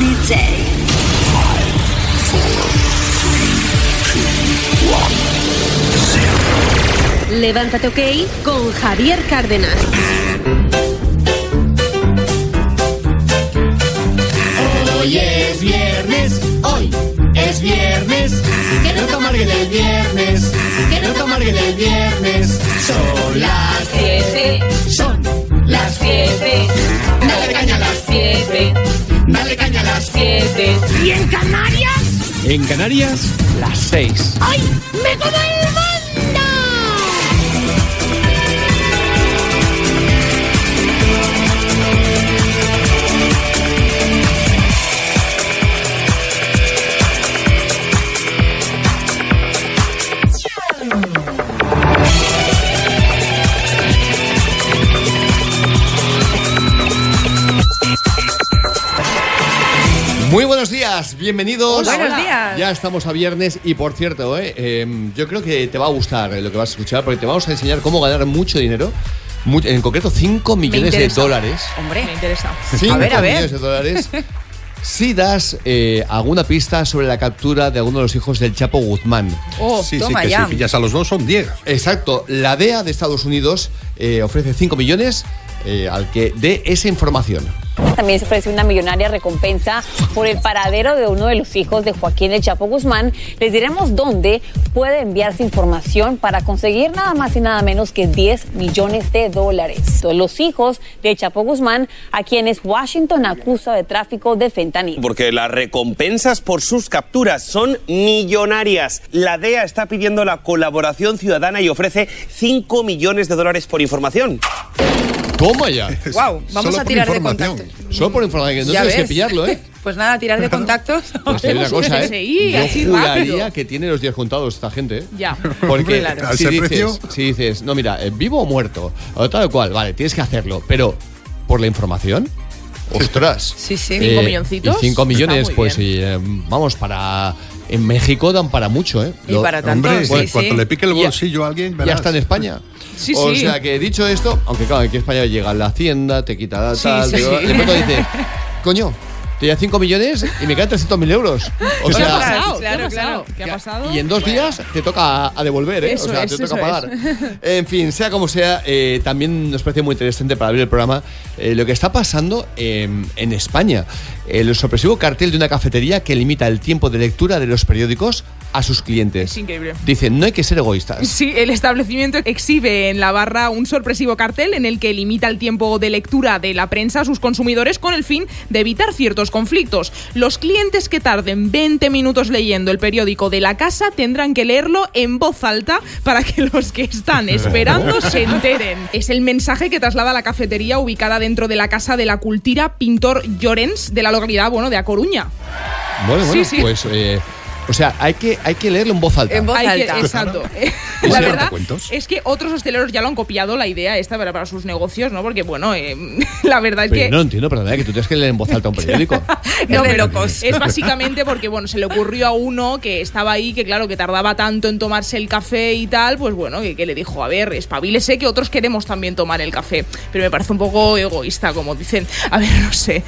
sunny. Levántate OK con Javier Cárdenas. Hoy es viernes, hoy es viernes. Que no te amarguen el viernes, que no te amarguen el viernes. Son las siete, son las siete. Dale caña a las siete, dale caña a las siete. ¿Y en Canarias? En Canarias, las 6. ¡Ay! ¡Me como Muy buenos días, bienvenidos. Hola, buenos días. Ya estamos a viernes y por cierto, eh, eh, yo creo que te va a gustar eh, lo que vas a escuchar porque te vamos a enseñar cómo ganar mucho dinero. en concreto 5 millones de dólares. Hombre, me interesa. 5 A ver, a ver. millones de dólares. Si das eh, alguna pista sobre la captura de alguno de los hijos del Chapo Guzmán. Oh, Sí, sí, toma que ya. si pillas a los dos son 10. Exacto, la DEA de Estados Unidos eh, ofrece 5 millones eh, al que dé esa información. También se ofrece una millonaria recompensa por el paradero de uno de los hijos de Joaquín El Chapo Guzmán. Les diremos dónde puede enviarse información para conseguir nada más y nada menos que 10 millones de dólares. Los hijos de Chapo Guzmán, a quienes Washington acusa de tráfico de fentanil. Porque las recompensas por sus capturas son millonarias. La DEA está pidiendo la colaboración ciudadana y ofrece 5 millones de dólares por información. Toma ya. Wow, vamos Solo a por tirar de información. contactos. Solo por información, no Ya tienes que pillarlo, ¿eh? Pues nada, tirar de contactos. Pues una cosa, ¿eh? Yo juraría rápido. que tiene los días contados esta gente, ¿eh? Ya. Porque Claro. ¿A si, dices, si dices, no, mira, eh, vivo o muerto, o tal cual, vale, tienes que hacerlo, pero por la información, ostras. Sí, sí. Eh, ¿Cinco milloncitos? Y cinco millones, pues y, eh, vamos, para. En México dan para mucho, ¿eh? Y Lo- para tanto, Hombre, sí, pues cuando le pique el Ya- bolsillo a alguien, ya está en España. Sí, o sí. sea que dicho esto, aunque claro, aquí en España llega la hacienda, te quita la Sí, tal, sí, te- sí. de pronto dice, coño, te da 5 millones y me quedan 300 mil euros. O ¿Qué ha sea, pasado? Claro, Claro. ¿Qué ha pasado? y en dos días te toca a, devolver, ¿eh? Eso o sea, es, te toca pagar. En fin, sea como sea, eh, también nos parece muy interesante para abrir el programa eh, lo que está pasando en, en España. El sorpresivo cartel de una cafetería que limita el tiempo de lectura de los periódicos a sus clientes. Es increíble. Dicen, no hay que ser egoístas. Sí, el establecimiento exhibe en la barra un sorpresivo cartel en el que limita el tiempo de lectura de la prensa a sus consumidores con el fin de evitar ciertos conflictos. Los clientes que tarden 20 minutos leyendo el periódico de la casa tendrán que leerlo en voz alta para que los que están esperando se enteren. Es el mensaje que traslada la cafetería ubicada dentro de la casa de la cultura Pintor Llorens de la localidad bueno, de A Coruña. Bueno, bueno, Sí, sí. pues. eh, o sea, hay que, hay que leerlo en voz alta. En voz Hay que- alta. exacto. ¿Y la si no verdad es que otros hosteleros ya lo han copiado la idea esta para, para sus negocios, ¿no? Porque, bueno, eh, la verdad es Pero que... no entiendo, perdona, que tú tienes que leer en voz alta un periódico. De pero locos. Es básicamente porque, bueno, se le ocurrió a uno que estaba ahí, que claro, que tardaba tanto en tomarse el café y tal, pues bueno, que, que le dijo, a ver, espabilese que otros queremos también tomar el café. Pero me parece un poco egoísta, como dicen, a ver, no sé,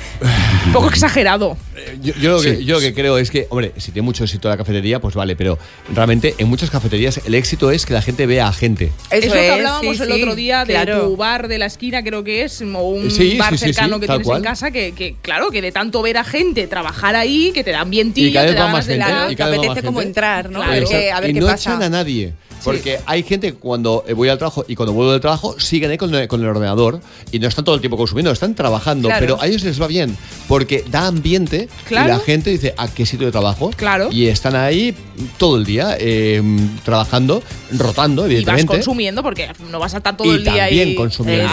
un poco exagerado. Eh, Yo, yo lo que, yo lo que creo es que, hombre, si tiene mucho éxito la cafetería, pues vale, pero realmente en muchas cafeterías el éxito es que la gente vea a gente. es lo que es, hablábamos sí, el sí, otro día de claro. tu bar de la esquina, creo que es, o un Sí, bar cercano sí, que tienes cual. en casa, que, que, claro, que de tanto ver a gente trabajar ahí, que te dan vientillo, Y cada te vez dan va ganas más de. Claro, y te cada vez va apetece más como gente. entrar, ¿no? Claro. A ver qué, a ver y qué no pasa. echan a nadie. Porque hay gente que cuando eh, voy al trabajo y cuando vuelvo del trabajo siguen ahí con el, con el ordenador y no están todo el tiempo consumiendo, están trabajando, Claro. pero a ellos les va bien porque da ambiente Claro. y la gente dice a qué sitio de trabajo Claro. y están ahí todo el día eh, trabajando, rotando, Y vas evidentemente. consumiendo porque no vas a estar todo Y el día también ahí. consumiendo.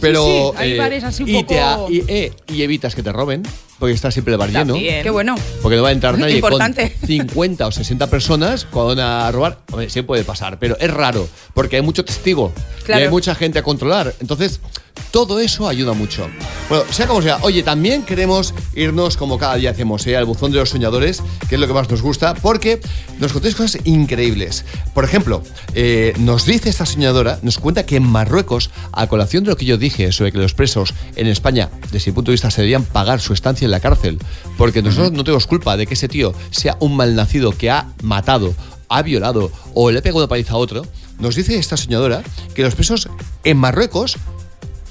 Pero Sí, sí, hay eh, así un y, poco- y, eh, y evitas que te roben porque está siempre el bar lleno. También. Qué bueno. Porque no va a entrar nadie Importante. con 50 o 60 personas cuando van a robar. Hombre, sí puede pasar, pero es raro, porque hay mucho testigo Claro. y hay mucha gente a controlar. Entonces, todo eso ayuda mucho. Bueno, sea como sea, oye, también queremos irnos, como cada día hacemos, ¿eh? al buzón de los soñadores, que es lo que más nos gusta, porque nos contáis cosas increíbles. Por ejemplo, eh, nos dice esta soñadora, nos cuenta que en Marruecos, a colación de lo que yo dije sobre que los presos en España, desde mi punto de vista, se deberían pagar su estancia en la cárcel. Porque nosotros no tenemos culpa de que ese tío sea un malnacido que ha matado, ha violado o le ha pegado una paliza a otro. Nos dice esta soñadora que los presos en Marruecos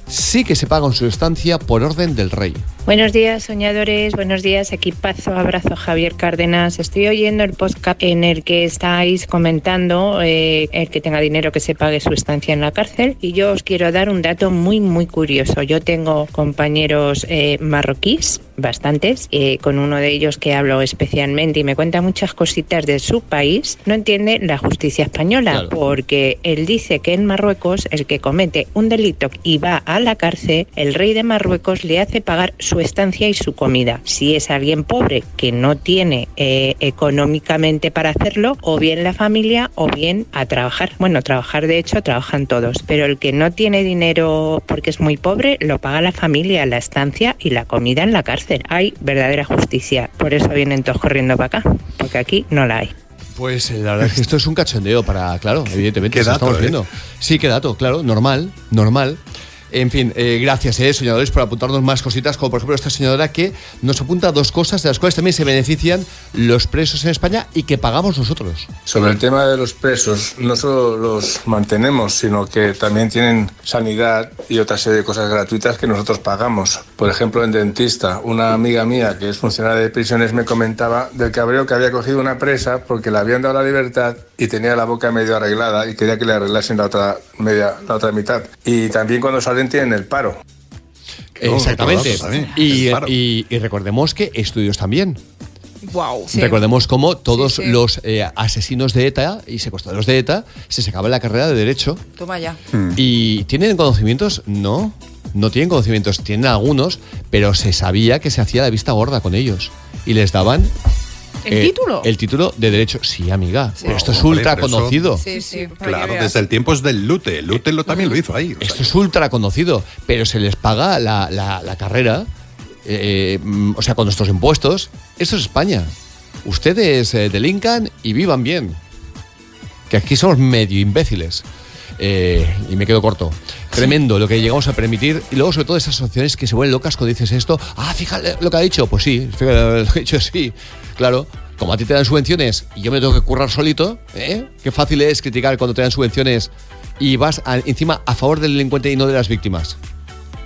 sí que se pagan su estancia por orden del rey. Buenos días, soñadores. Buenos días, equipazo. Abrazo, Javier Cárdenas. Estoy oyendo el podcast en el que estáis comentando eh, el que tenga dinero que se pague su estancia en la cárcel. Y yo os quiero dar un dato muy, muy curioso. Yo tengo compañeros eh, marroquíes, bastantes, eh, con uno de ellos que hablo especialmente y me cuenta muchas cositas de su país. No entiende la justicia española Claro. porque él dice que en Marruecos el que comete un delito y va a la cárcel, el rey de Marruecos le hace pagar su estancia y su comida. Si es alguien pobre que no tiene eh, económicamente para hacerlo, o bien la familia o bien a trabajar. Bueno, trabajar de hecho trabajan todos, pero el que no tiene dinero porque es muy pobre, lo paga la familia, la estancia y la comida en la cárcel. Hay verdadera justicia. Por eso vienen todos corriendo para acá, porque aquí no la hay. Pues eh, la verdad es que esto es un cachondeo para, claro, evidentemente, Qué dato, estamos ¿eh? viendo. Sí, qué dato, claro, normal, normal. En fin, eh, gracias, eh, por apuntarnos más cositas, como por ejemplo esta señora que nos apunta dos cosas de las cuales también se benefician los presos en España y que pagamos nosotros. Sobre el tema de los presos, no solo los mantenemos, sino que también tienen sanidad y otra serie de cosas gratuitas que nosotros pagamos. Por ejemplo, en dentista, una amiga mía que es funcionaria de prisiones me comentaba del cabreo que había cogido una presa porque le habían dado la libertad y tenía la boca medio arreglada y quería que le arreglasen la otra media, la otra mitad. Y también cuando salen tienen el paro. No, Exactamente. Y, el paro. y- y recordemos que estudios también. Wow. Recordemos cómo todos Sí, sí. los eh, asesinos de ETA y secuestradores de ETA se sacaban la carrera de Derecho Toma ya. ¿Y tienen conocimientos? No, no tienen conocimientos, tienen algunos, pero se sabía que se hacía la vista gorda con ellos. Y les daban... ¿El eh, título? El título de derecho, sí, amiga. Pero esto es Hombre, ultra eso- conocido. Sí, sí. Claro, desde el tiempo es del Lute. Lute lo, también lo hizo ahí. o sea, Esto es ultra conocido, pero se les paga la, la- la carrera, eh, mm, o sea, con nuestros impuestos. Esto es España. Ustedes eh, delincan y vivan bien. Que aquí somos medio imbéciles. Eh, y me quedo corto. Tremendo lo que llegamos a permitir. Y luego, sobre todo, esas asociaciones que se vuelven locas cuando dices esto. Ah, fíjate lo que ha dicho. Pues sí, fíjate lo que ha dicho, sí. Claro. Como a ti te dan subvenciones y yo me tengo que currar solito, ¿eh? Qué fácil es criticar cuando te dan subvenciones y vas encima a favor del delincuente y no de las víctimas.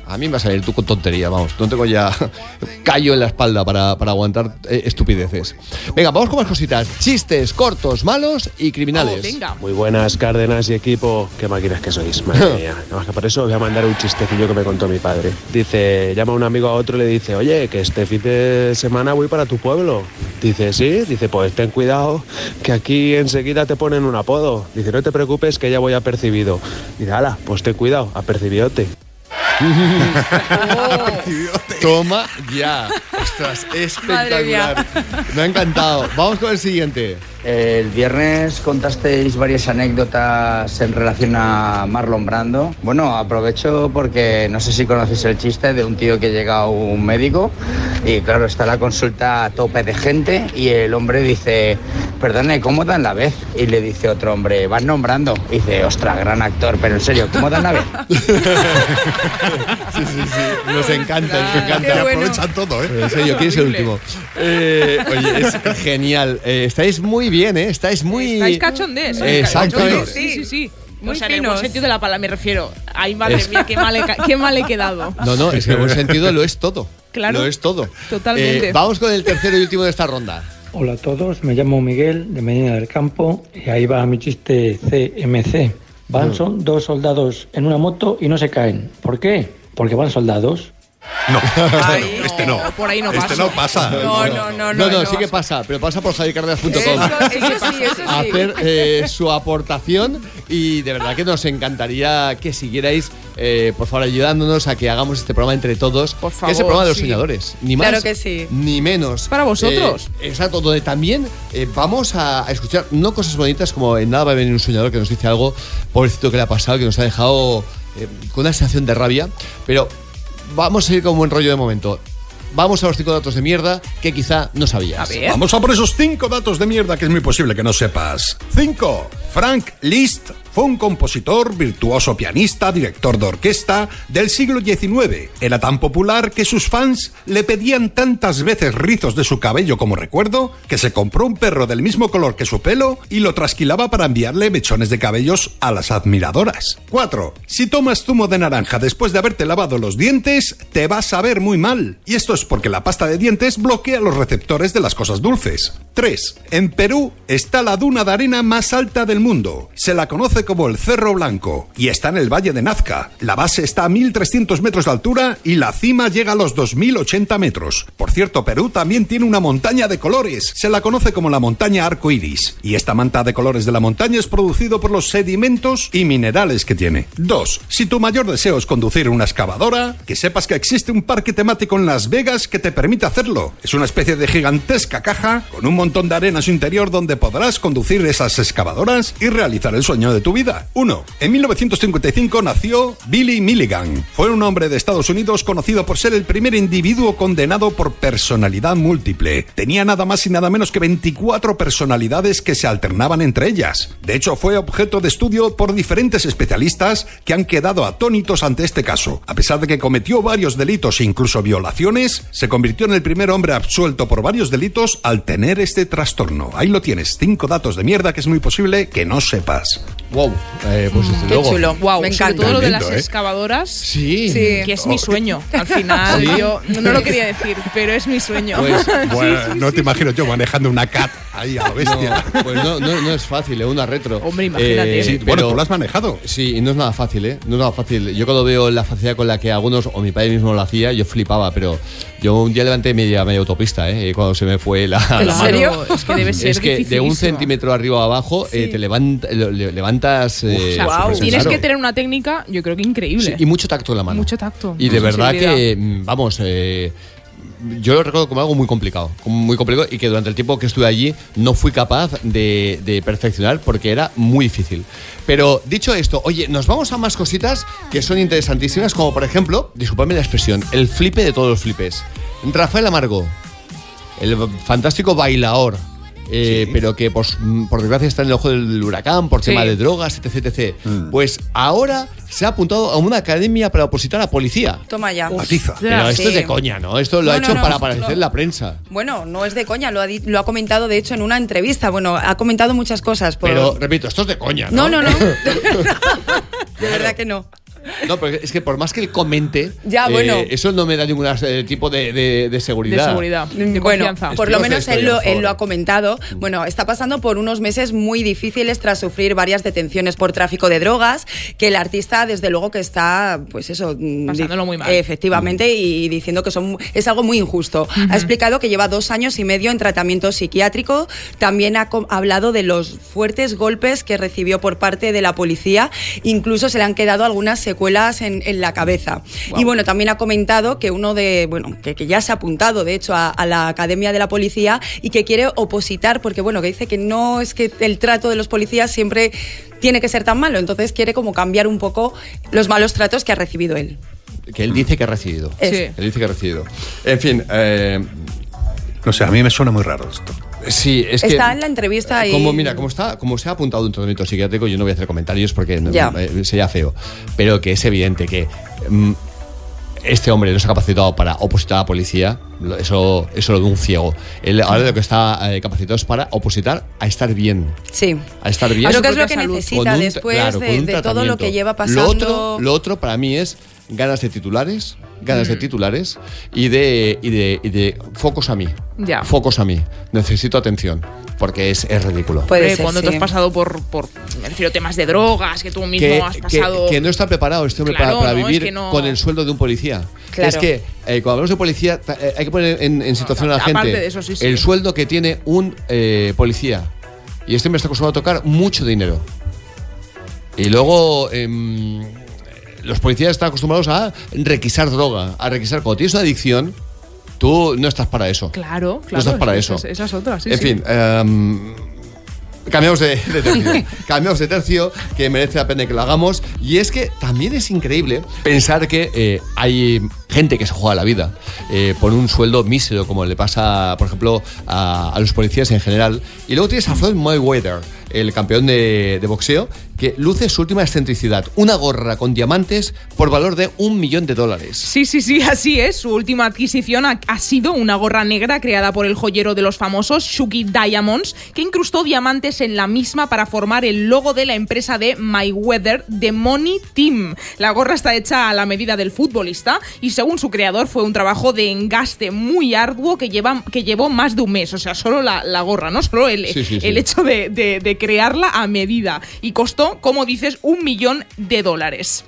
A mí me va a salir tú con tontería, vamos. No tengo ya callo en la espalda para, para aguantar eh, estupideces. Venga, vamos con más cositas. Chistes cortos, malos y criminales. Oh, venga. Muy buenas, Cárdenas y equipo. Qué máquinas que sois, madre mía. Nada más que por eso voy a mandar un chistecillo que me contó mi padre. Dice, llama un amigo a otro y le dice, oye, que este fin de semana voy para tu pueblo. Dice, sí. Dice, pues ten cuidado, que aquí enseguida te ponen un apodo. Dice, no te preocupes, que ya voy apercibido. Dice, ala, pues ten cuidado, apercibidote. Toma ya. Ostras, espectacular. Me ha encantado. Vamos con el siguiente. El viernes contasteis varias anécdotas en relación a Marlon Brando. Bueno, aprovecho porque no sé si conocéis el chiste de un tío que llega a un médico y claro, está la consulta a tope de gente y el hombre dice, perdone, ¿cómo dan la vez? Y le dice otro hombre, van nombrando. Y dice, ostras, gran actor, pero en serio, ¿cómo dan la vez? Sí, sí, sí. Nos encanta, nos encanta. bueno. Aprovechan todo, ¿eh? Pero en serio, ¿quién es el último? Eh, oye, es genial. Eh, estáis muy bien, ¿eh? Estáis muy. Estáis cachondés. ¿eh? Exacto. Sí, sí, sí. Muy o sea, en el buen sentido de la palabra me refiero. Ay, madre Es- mía, qué mal, he, qué mal he quedado. No, no, es que en buen sentido lo es todo. Claro. Lo es todo. Totalmente. Eh, vamos con el tercero y último de esta ronda. Hola a todos, me llamo Miguel de Medina del Campo y ahí va mi chiste CMC. Van son dos soldados en una moto y no se caen. ¿Por qué? Porque van soldados. No, este no, este no. no, por ahí no Este paso. no pasa. No, no, no, No, no. no, sí que pasa, pero pasa por javiercardenas.com. Eso, eso sí, eso sí. a hacer eh, su aportación y de verdad que nos encantaría que siguierais, eh, por favor, ayudándonos a que hagamos este programa entre todos. Por que es favor, el programa de los sí. soñadores, ni más Claro que sí. ni menos. Para vosotros. Eh, exacto, donde también eh, vamos a, a escuchar no cosas bonitas como en nada va a venir un soñador que nos dice algo, pobrecito que le ha pasado, que nos ha dejado eh, con una sensación de rabia, pero vamos a ir con buen rollo de momento. Vamos a los cinco datos de mierda que quizá no sabías. A ver. Vamos a por esos cinco datos de mierda que es muy posible que no sepas. Cinco, Frank Liszt fue un compositor, virtuoso pianista, director de orquesta del siglo XIX. Era tan popular que sus fans le pedían tantas veces rizos de su cabello como recuerdo que se compró un perro del mismo color que su pelo y lo trasquilaba para enviarle mechones de cabellos a las admiradoras. 4. Si tomas zumo de naranja después de haberte lavado los dientes, te vas a ver muy mal. Y esto es porque la pasta de dientes bloquea los receptores de las cosas dulces. 3. En Perú está la duna de arena más alta del mundo. Se la conoce como el Cerro Blanco y está en el Valle de Nazca. La base está a 1.300 metros de altura y la cima llega a los 2.080 metros. Por cierto, Perú también tiene una montaña de colores. Se la conoce como la montaña arco iris. Y esta manta de colores de la montaña es producido por los sedimentos y minerales que tiene. 2. Si tu mayor deseo es conducir una excavadora, que sepas que existe un parque temático en Las Vegas que te permite hacerlo. Es una especie de gigantesca caja con un montón de arena en su interior donde podrás conducir esas excavadoras y realizar el sueño de tu vida. 1. En 1955 nació Billy Milligan. Fue un hombre de Estados Unidos conocido por ser el primer individuo condenado por personalidad múltiple. Tenía nada más y nada menos que 24 personalidades que se alternaban entre ellas. De hecho, fue objeto de estudio por diferentes especialistas que han quedado atónitos ante este caso. A pesar de que cometió varios delitos e incluso violaciones, se convirtió en el primer hombre absuelto por varios delitos al tener este trastorno. Ahí lo tienes, cinco datos de mierda que es muy posible que no sepas. Wow, eh, pues desde Qué luego. chulo. Wow, Me sobre encanta. todo lo de Lindo, las ¿eh? excavadoras. Sí. Que es mi sueño. Al final, ¿Sí? yo no, no lo quería decir, pero es mi sueño. Pues, Sí, Bueno, sí, no sí, te imagino yo manejando una cat ahí a lo bestia. No, pues no, no, no es fácil, ¿eh? una retro. Hombre, imagínate. Sí, bueno, tú lo has manejado. Sí, y no es nada fácil, ¿eh? No es nada fácil. Yo cuando veo la facilidad con la que algunos, o mi padre mismo lo hacía, yo flipaba, pero yo un día levanté media, media autopista, ¿eh? Cuando se me fue la... ¿En la serio? mano. Es que debe ser Es que de un centímetro arriba o abajo eh, te levanta- le- le- levantas... eh, Guau. pues, Tienes claro. que tener una técnica, yo creo que increíble. Sí, y mucho tacto en la mano. Mucho tacto. Y de verdad que, mm, vamos, eh, yo lo recuerdo como algo muy complicado, muy complicado y que durante el tiempo que estuve allí no fui capaz de, de perfeccionar porque era muy difícil. Pero dicho esto, oye, nos vamos a más cositas que son interesantísimas, como por ejemplo, disculpadme la expresión, el flipe de todos los flipes. Rafael Amargo, el fantástico bailador. Eh, Sí. pero que por, por desgracia está en el ojo del huracán por Sí. tema de drogas, etc, etc. Mm. Pues ahora se ha apuntado a una academia para opositar a policía. Toma ya. Matiza. Pero esto Sí. es de coña, ¿no? Esto lo ha No, hecho no, para no. aparecer en la prensa. Bueno, no es de coña, lo ha, lo ha comentado de hecho en una entrevista. Bueno, ha comentado muchas cosas. por- Pero, repito, esto es de coña, ¿no? No, no, no. de verdad que no. No, pero es que por más que él comente, Ya, eh, bueno. eso no me da ningún eh, tipo de, de- de seguridad. De seguridad, de bueno, confianza. por lo menos él lo, él lo ha comentado. Bueno, está pasando por unos meses muy difíciles tras sufrir varias detenciones por tráfico de drogas, que el artista desde luego que está, pues eso, mm, Pasándolo muy mal. Efectivamente, y diciendo que son, es algo muy injusto. Ha explicado que lleva dos años y medio en tratamiento psiquiátrico. También ha hablado de los fuertes golpes que recibió por parte de la policía. Incluso se le han quedado algunas secuelas en, en la cabeza. Y bueno, también ha comentado que uno de, bueno, que, que ya se ha apuntado, de hecho, a, a la Academia de la Policía y que quiere opositar, porque bueno, que dice que no es que el trato de los policías siempre tiene que ser tan malo. Entonces quiere como cambiar un poco los malos tratos que ha recibido él. Que él dice que ha recibido. Es- Sí. Él dice que ha recibido. En fin, eh, No sé, a mí me suena muy raro esto. sí, es que. Está en la entrevista y... Como, mira, como, está, como se ha apuntado un tratamiento psiquiátrico, yo no voy a hacer comentarios porque no- eh, sería feo. Pero que es evidente que mm, este hombre no se ha capacitado para opositar a la policía, eso, eso lo de un ciego. Él ahora lo que está eh, capacitado es para opositar a estar bien. Sí. A estar bien. Creo que es lo que necesita un- después claro, de, de todo lo que lleva pasando. Lo otro, lo otro para mí es ganas de titulares, ganas Mm. de titulares y de, y de, y de focos a mí. Ya. Focos a mí. Necesito atención. Porque es, es ridículo. Puede ser, cuando sí. tú has pasado por, por me refiero, temas de drogas, que tú mismo que, has pasado. que no está preparado este hombre Claro, para, para no, es vivir que no- con el sueldo de un policía. Claro. Es que eh, cuando hablamos de policía eh, hay que poner en, en situación a la aparte gente de eso, sí, sí. el sueldo que tiene un eh, policía. Y este hombre está acostumbrado a tocar mucho dinero. Y luego em, los policías están acostumbrados a requisar droga, a requisar. Cuando tienes una adicción, tú no estás para eso. Claro, claro. no estás para eso. Esa es otra, sí. en sí. fin, em, cambiamos de, de tercio. cambiamos de tercio, que merece la pena que lo hagamos. Y es que también es increíble pensar que eh, hay gente que se juega la vida eh, por un sueldo mísero, como le pasa, por ejemplo, a, a los policías en general. Y luego tienes a Floyd Mayweather, el campeón de, de boxeo, que luce su última excentricidad. Una gorra con diamantes por valor de un millón de dólares. Sí, sí, sí, así es. Su última adquisición ha, ha sido una gorra negra creada por el joyero de los famosos Shuki Diamonds, que incrustó diamantes en la misma para formar el logo de la empresa de Mayweather, The Money Team. La gorra está hecha a la medida del futbolista y según su creador fue un trabajo de engaste muy arduo que, lleva, que llevó más de un mes. O sea, solo la, la gorra, no solo el, Sí, sí, sí. el hecho de, de- de crearla a medida. Y costó, como dices, un millón de dólares.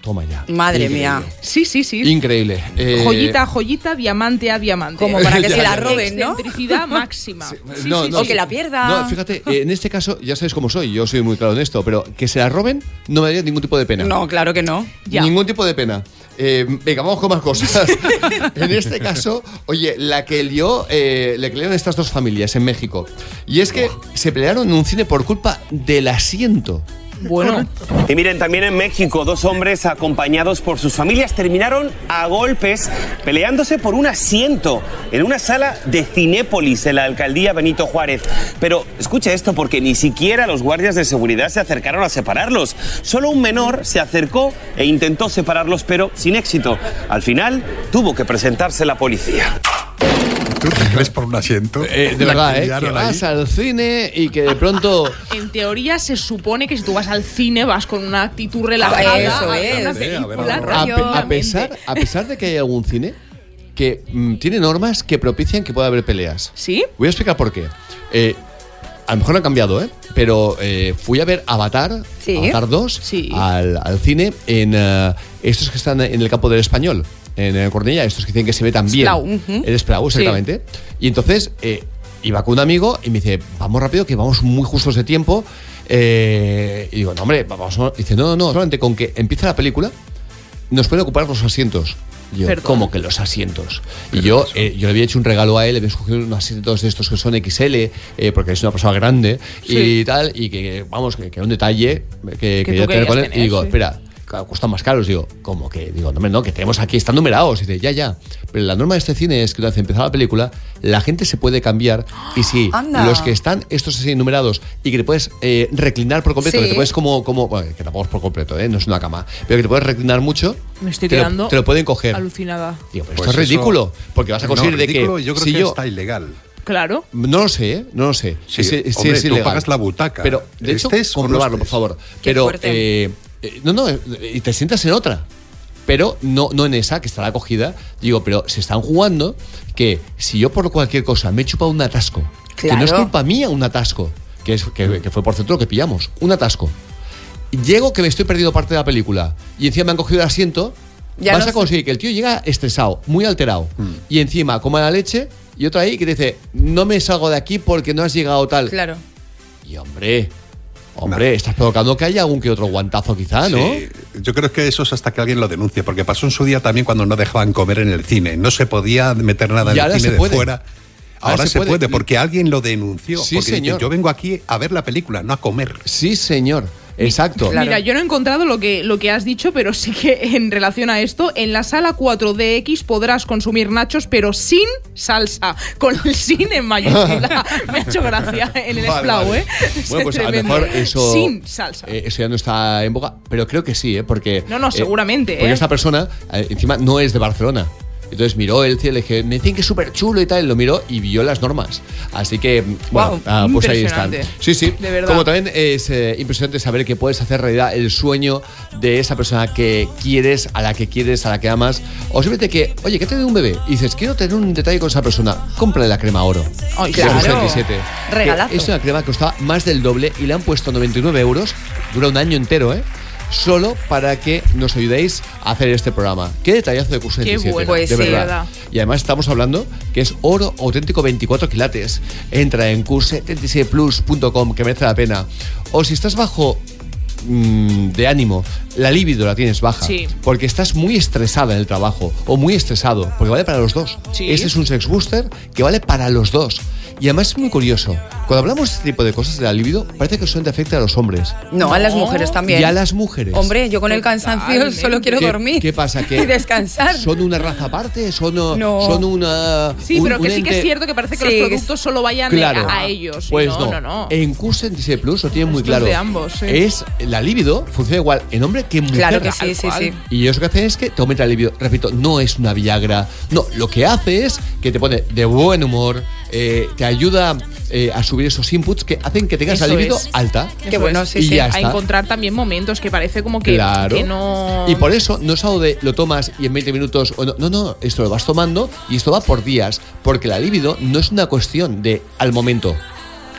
Toma ya. Madre Increíble. mía. Sí, sí, sí. Increíble. Eh, Joyita a joyita, diamante a diamante. Como para que Ya, se la roben, ¿no? Excentricidad máxima. Sí, no, sí, no, o que la pierda. No, fíjate, eh, en este caso, ya sabes cómo soy, yo soy muy claro en esto, pero que se la roben no me daría ningún tipo de pena. No, claro que no. Ya. Ningún tipo de pena. Eh, venga, vamos con más cosas. en este caso, oye, la que lió, eh, le que liaron estas dos familias en México. Y es que se pelearon en un cine por culpa del asiento. Bueno, Y miren, también en México, dos hombres acompañados por sus familias terminaron a golpes peleándose por un asiento en una sala de Cinépolis en la alcaldía Benito Juárez. Pero escucha esto porque ni siquiera los guardias de seguridad se acercaron a separarlos. Solo un menor se acercó e intentó separarlos, pero sin éxito. Al final tuvo que presentarse la policía. ¿Tú te crees por un asiento? Eh, de verdad, ¿eh? Que vas ahí. al cine y que de pronto... en teoría se supone que si tú vas al cine vas con una actitud relajada eso es. una A ver, a ver, película a ver. A, pe- a tranquilamente. pesar, a pesar de que hay algún cine que mm, tiene normas que propician que pueda haber peleas. ¿Sí? Voy a explicar por qué. Eh, a lo mejor no han cambiado, ¿eh? Pero eh, fui a ver Avatar, Sí. Avatar 2, Sí. al, al cine en estos que están en el campo del español, en eh, Cornellá, estos que dicen que se ve tan bien. Splau, ujú. El Splau, Sí. exactamente. Y entonces eh, iba con un amigo y me dice, vamos rápido, que vamos muy justos de tiempo. Eh, y digo, no, hombre, vamos. Y dice, no, no, no, solamente con que empiece la película nos pueden ocupar los asientos. Y Yo, Perdón. ¿cómo que los asientos? Y yo, eh, yo le había hecho un regalo a él, le había escogido unos asientos de estos que son XL, eh, porque es una persona grande y tal, y que, vamos, que, que era un detalle que, quería tú tener con él. querías y digo, tener, sí. espera, claro, cuestan más caros. Digo, ¿cómo que? Digo, no, hombre, no, que tenemos aquí, están numerados. Y dice, ya, ya. Pero la norma de este cine es que una vez empezada la película, la gente se puede cambiar. Y si Anda. los que están estos así numerados y que te puedes eh, reclinar por completo, Sí. que te puedes como, como bueno, que tampoco es por completo, ¿eh? no es una cama, pero que te puedes reclinar mucho, Me estoy te, lo, te lo pueden coger. alucinada. Digo, pero Pues esto es eso- ridículo, porque vas a No, conseguir de que Yo creo si que yo está ilegal. Claro. no lo sé, ¿eh? no lo sé. Sí, Sí, sí, sí, hombre, es tú ilegal. pagas la butaca. Pero de hecho, Estés o no comprobarlo, por favor. Qué pero fuerte. eh, eh, no, no, eh, y te sientas en otra. Pero no, no en esa, que estará acogida. Digo, pero se están jugando que si yo por cualquier cosa me he chupado un atasco, que no es culpa mía un atasco, que, es, que, que fue por cierto lo que pillamos, un atasco. Llego que me estoy perdiendo parte de la película y encima me han cogido el asiento, Ya vas no a sé. conseguir que el tío llega estresado, muy alterado, y encima coma la leche y otro ahí que dice, no me salgo de aquí porque no has llegado tal. Claro. Y hombre, hombre, estás provocando que haya algún que otro guantazo quizá, ¿no? Sí, yo creo que eso es hasta que alguien lo denuncie, porque pasó en su día también cuando no dejaban comer en el cine. No se podía meter nada en el cine de fuera. Ahora Ahora, se se, puede. puede. porque alguien lo denunció. Sí, porque señor. yo vengo aquí a ver la película, no a comer. Sí, señor. Exacto. Claro. Mira, yo no he encontrado lo que, lo que has dicho, pero sí que en relación a esto, en la sala 4DX podrás consumir nachos, pero sin salsa, con el sin en mayúscula. Me ha hecho gracia en el Vale, Splau, vale. ¿eh? Bueno, pues a lo mejor eso. Sin salsa. eh, eso ya no está en boga, pero creo que sí, ¿eh? Porque. No, no, eh, seguramente, Porque ¿eh? esta persona, eh, encima, no es de Barcelona. Entonces miró el cielo y le dije, me dicen que es súper chulo y tal. y Lo miró y vio las normas. Así que, bueno, ah, pues ahí están. Sí, sí. De verdad. Como también es eh, impresionante saber que puedes hacer realidad el sueño de esa persona que quieres, a la que quieres, a la que amas. O simplemente que, oye, que te un bebé. Y dices, quiero tener un detalle con esa persona. Cómprale la crema oro. Ay, claro. 67. Regalazo. Es una crema que costaba más del doble y le han puesto 99 euros. Dura un año entero, ¿eh? Solo para que nos ayudéis a hacer este programa. Qué detallazo de curso Qué 67, bueno. Pues de sí, verdad. verdad. Y además estamos hablando que es oro auténtico 24 quilates. Entra en curse77plus.com que merece la pena. O si estás bajo mm, de ánimo, la libido la tienes baja, Sí. porque estás muy estresada en el trabajo o muy estresado, porque vale para los dos. Sí. Este es un sex booster que vale para los dos. Y además es muy curioso, cuando hablamos de este tipo de cosas de la libido, parece que solamente afecta a los hombres. No, a las mujeres también. Y a las mujeres. Hombre, yo con el cansancio solo quiero ¿Qué- dormir. ¿Qué pasa? ¿Que Y descansar. ¿Son una raza aparte? ¿Son, uh, No. son una. Sí, un- pero que sí que es cierto que parece que Sí, los productos solo vayan Claro. a, a ellos. Pues no, no, no, no. En Disney Plus lo tienen muy claro. de ambos, sí. Es la libido, funciona igual en hombre que mujer. Claro que sí, sí, sí. Y eso que hace es que te aumenta la libido. Repito, no es una Viagra. No, lo que hace es que te pone de buen humor, eh, te ayuda eh, a subir esos inputs que hacen que tengas la Eso libido es. alta. Eso es. y ya A encontrar también momentos que parece como que, Claro. que no. Y por eso no es algo de lo tomas y en 20 minutos. O no, no, no, esto lo vas tomando y esto va por días. Porque la libido no es una cuestión de al momento.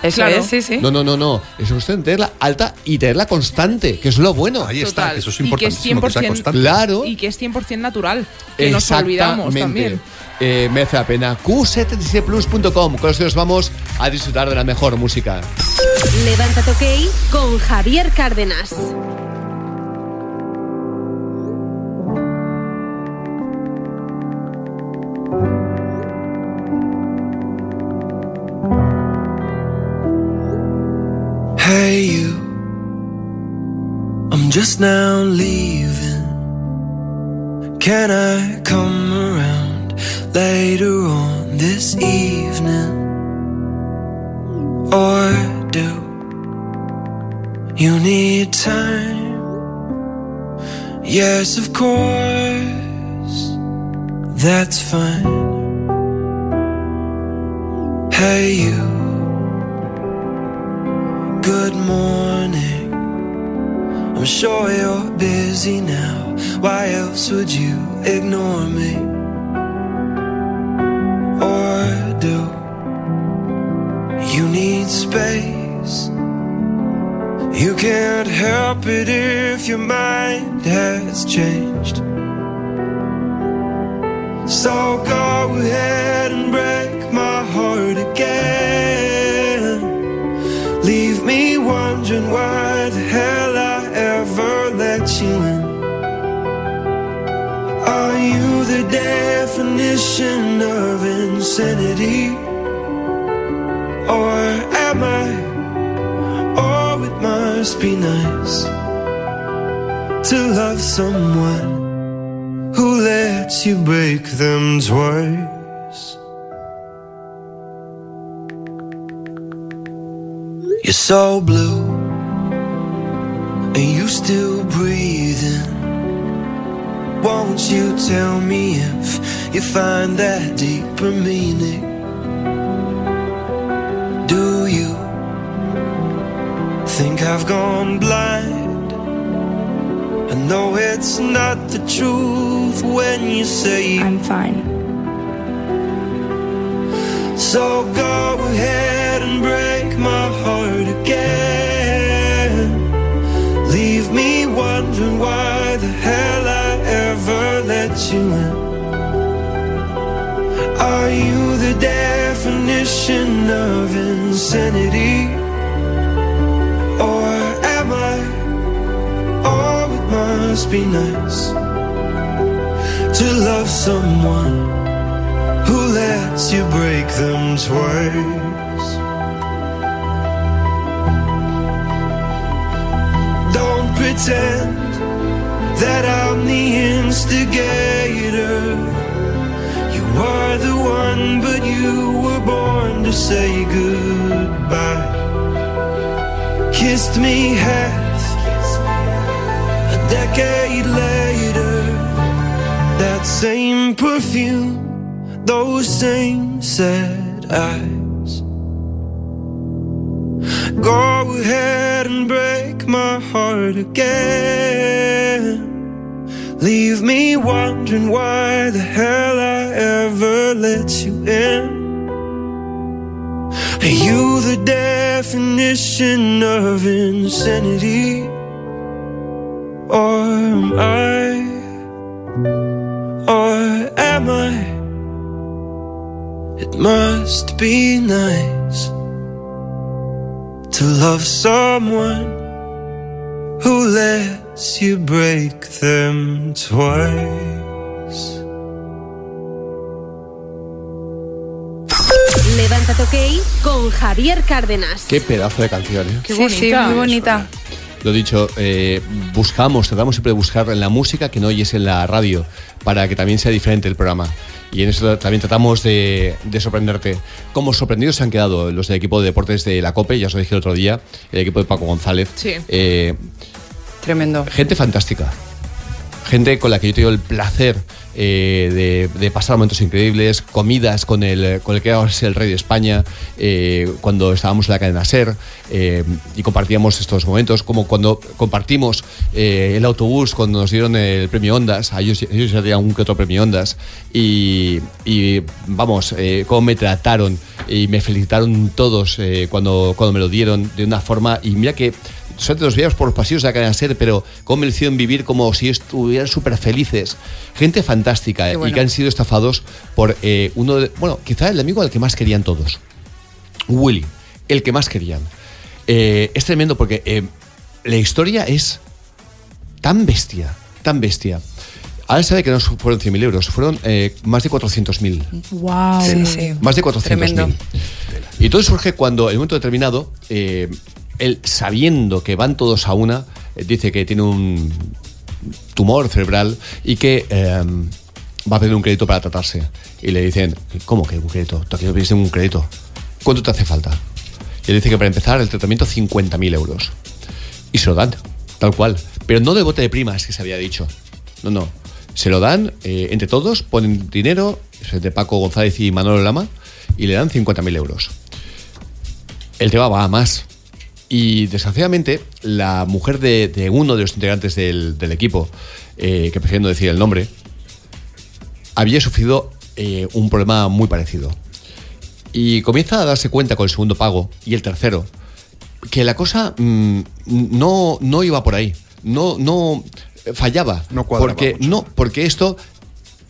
Eso Claro. es, sí, sí. No, no, no, no. Es cuestión de tenerla alta y tenerla constante, que es lo bueno. Ahí está, que eso es Y que es importantísimo, que sea 100% constante. Claro. Y que es 100% natural. Que nos olvidamos Exactamente. también. Eh, merece la pena. q77plus.com. Con los que nos vamos a disfrutar de la mejor música. Levántate OK con Javier Cárdenas. Just now leaving. Can I come around later on this evening? Or do you need time? Yes, of course. That's fine. Hey, you. Good morning. I'm sure you're busy now. Why else would you ignore me? Or do you need space? You can't help it if your mind has changed. So go ahead definition of insanity? Or am I? Oh, it must be nice to love someone who lets you break them twice. You're so blue, and you still breathing. Won't you tell me if you find that deeper meaning? Do you think I've gone blind? I know it's not the truth when you say I'm fine. So go ahead and break my heart again. Leave me wondering why I ever let you in. Are you the definition of insanity? Or am I? Oh, it must be nice to love someone who lets you break them twice. Don't pretend that I'm the instigator. You are the one, but you were born to say goodbye. Kissed me half a decade later. That same perfume, those same sad eyes. Go ahead and break my heart again. Leave me wondering why the hell I ever let you in. Are you the definition of insanity? Or am I? Or am I? It must be nice to love someone Who lets you break them twice? Levántate OK con Javier Cárdenas. Qué pedazo de canción, ¿eh? sí, sí, muy bonita. Lo dicho, eh, buscamos, tratamos siempre de buscar en la música que no oyes en la radio, para que también sea diferente el programa. Y en eso también tratamos de, de sorprenderte. Como sorprendidos se han quedado los del equipo de deportes de la COPE, ya os lo dije el otro día, el equipo de Paco González. Sí. Eh, Tremendo. gente fantástica. Gente con la que yo he tenido el placer eh, de, de pasar momentos increíbles, comidas con el, con el que ahora es el rey de España, eh, cuando estábamos en la cadena SER eh, y compartíamos estos momentos, como cuando compartimos eh, el autobús cuando nos dieron el premio Ondas, a ellos, ellos ya tenían un que otro premio Ondas, y, y, vamos, eh, cómo me trataron y me felicitaron todos eh, cuando, cuando me lo dieron de una forma, y mira que solamente los veíamos por los pasillos de la cadena SER, pero lo hicieron vivir como si estuvieran súper felices. Gente fantástica eh, bueno. y que han sido estafados por eh, uno de, bueno, quizá el amigo al que más querían todos. Willy, el que más querían. Eh, es tremendo porque eh, la historia es tan bestia, tan bestia. Ahora sabe que no fueron 100.000 euros, fueron eh, más de 400.000. Wow. Sí, sí. Más de 400.000. Tremendo. Y todo surge cuando, en un momento determinado, eh, él, sabiendo que van todos a una, eh, dice que tiene un tumor cerebral y que eh, va a pedir un crédito para tratarse. Y le dicen, ¿cómo que un crédito? ¿Tú aquí no pides un crédito? ¿Cuánto te hace falta? Y él dice que para empezar el tratamiento 50.000 euros. Y se lo dan, tal cual. Pero no de bote de primas que se había dicho. No, no. Se lo dan eh, entre todos, ponen dinero, de Paco González y Manolo Lama, y le dan 50.000 euros. El tema va a más. Y desgraciadamente, la mujer de, de uno de los integrantes del, del equipo, eh, que prefiero no decir el nombre, había sufrido eh, un problema muy parecido. Y comienza a darse cuenta con el segundo pago y el tercero que la cosa mm, no, no iba por ahí. No, no fallaba. No cuadraba porque, no, porque esto,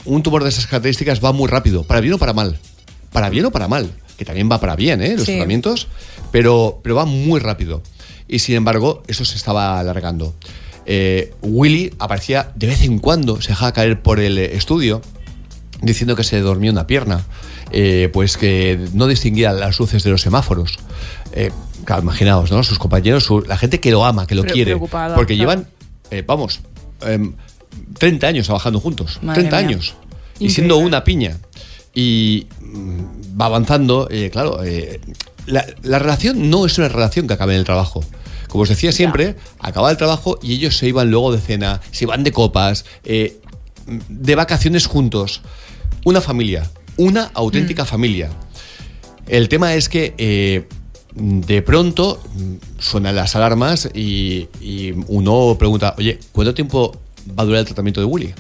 un tumor de esas características va muy rápido, para bien o para mal. Para bien o para mal, que también va para bien, ¿eh? Los Sí. tratamientos, pero, pero va muy rápido. Y sin embargo, eso se estaba alargando. Eh, Willy aparecía de vez en cuando, se dejaba caer por el estudio, diciendo que se dormía una pierna, eh, pues que no distinguía las luces de los semáforos. Eh, claro, imaginaos, ¿no? Sus compañeros, su- la gente que lo ama, que lo Pre- quiere, porque claro. llevan, eh, vamos, em, 30 años trabajando juntos, Madre 30 mía. años, y siendo una piña. Y mm, va avanzando, eh, claro, eh, la, la relación no es una relación que acabe en el trabajo. Como os decía siempre, acaba el trabajo y ellos se iban luego de cena, se iban de copas, eh, de vacaciones juntos. Una familia, una auténtica familia. El tema es que de pronto mm, suenan las alarmas y, y uno pregunta, oye, ¿cuánto tiempo va a durar el tratamiento de Willy?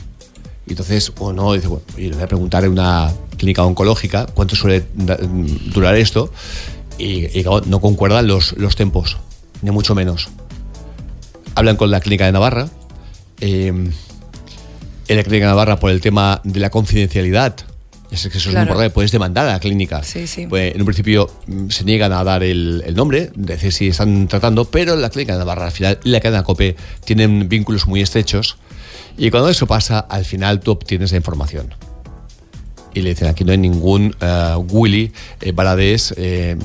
Y entonces uno dice, bueno, oye, le voy a preguntar en una clínica oncológica cuánto suele durar esto. Y, y, no concuerdan los, los tiempos, ni mucho menos. Hablan con la clínica de Navarra. eh, en la clínica de Navarra por el tema de la confidencialidad. Sé que eso es Claro. muy importante, puedes demandar a la clínica. Sí, sí. Pues, en un principio mm, se niegan a dar el, el nombre, decir si están tratando, pero la clínica de Navarra al final y la cadena COPE tienen vínculos muy estrechos. Y cuando eso pasa, al final tú obtienes la información. Y le dicen, aquí no hay ningún eh, Willy eh, Valadez, eh,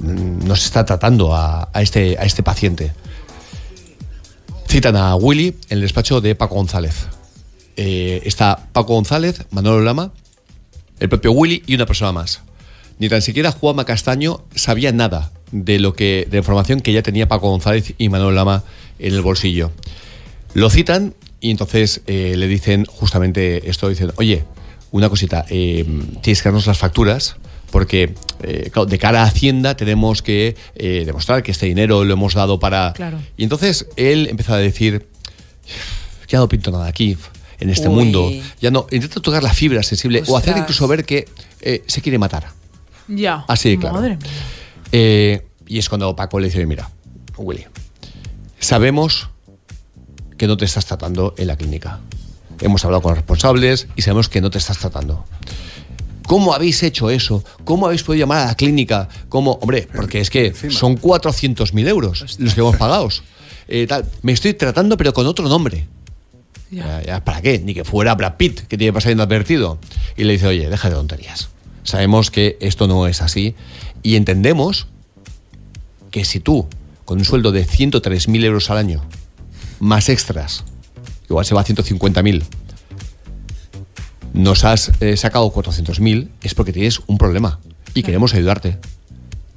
no se está tratando a, este, a este paciente. Citan a Willy en el despacho de Paco González. Eh, está Paco González, Manolo Lama, el propio Willy y una persona más. Ni tan siquiera Juanma Castaño sabía nada de lo que de información que ya tenía Paco González y Manolo Lama en el bolsillo. Lo citan y entonces eh, le dicen justamente esto, dicen, oye, una cosita, eh, tienes que darnos las facturas porque eh, claro, de cara a Hacienda tenemos que eh, demostrar que este dinero lo hemos dado para... Claro. Y entonces él empezó a decir, ya no pinto nada aquí, en este Uy. mundo, ya no, intenta tocar la fibra sensible o hacer incluso ver que eh, se quiere matar. Ya. Así de claro. Madre mía. Y es cuando Paco le dice, mira, Willy, sabemos que no te estás tratando en la clínica. Hemos hablado con los responsables y sabemos que no te estás tratando. ¿Cómo habéis hecho eso? ¿Cómo habéis podido llamar a la clínica? ¿Cómo? Hombre, porque es que son 400.000 euros los que hemos pagado. Eh, tal. Me estoy tratando, pero con otro nombre. Ya, ¿Para qué? Ni que fuera Brad Pitt, que tiene que pasar inadvertido. Y le dice, oye, deja de tonterías. Sabemos que esto no es así. Y entendemos que si tú, con un sueldo de 103.000 euros al año, más extras, igual se va a 150.000, nos has eh, sacado 400.000, es porque tienes un problema y queremos ayudarte.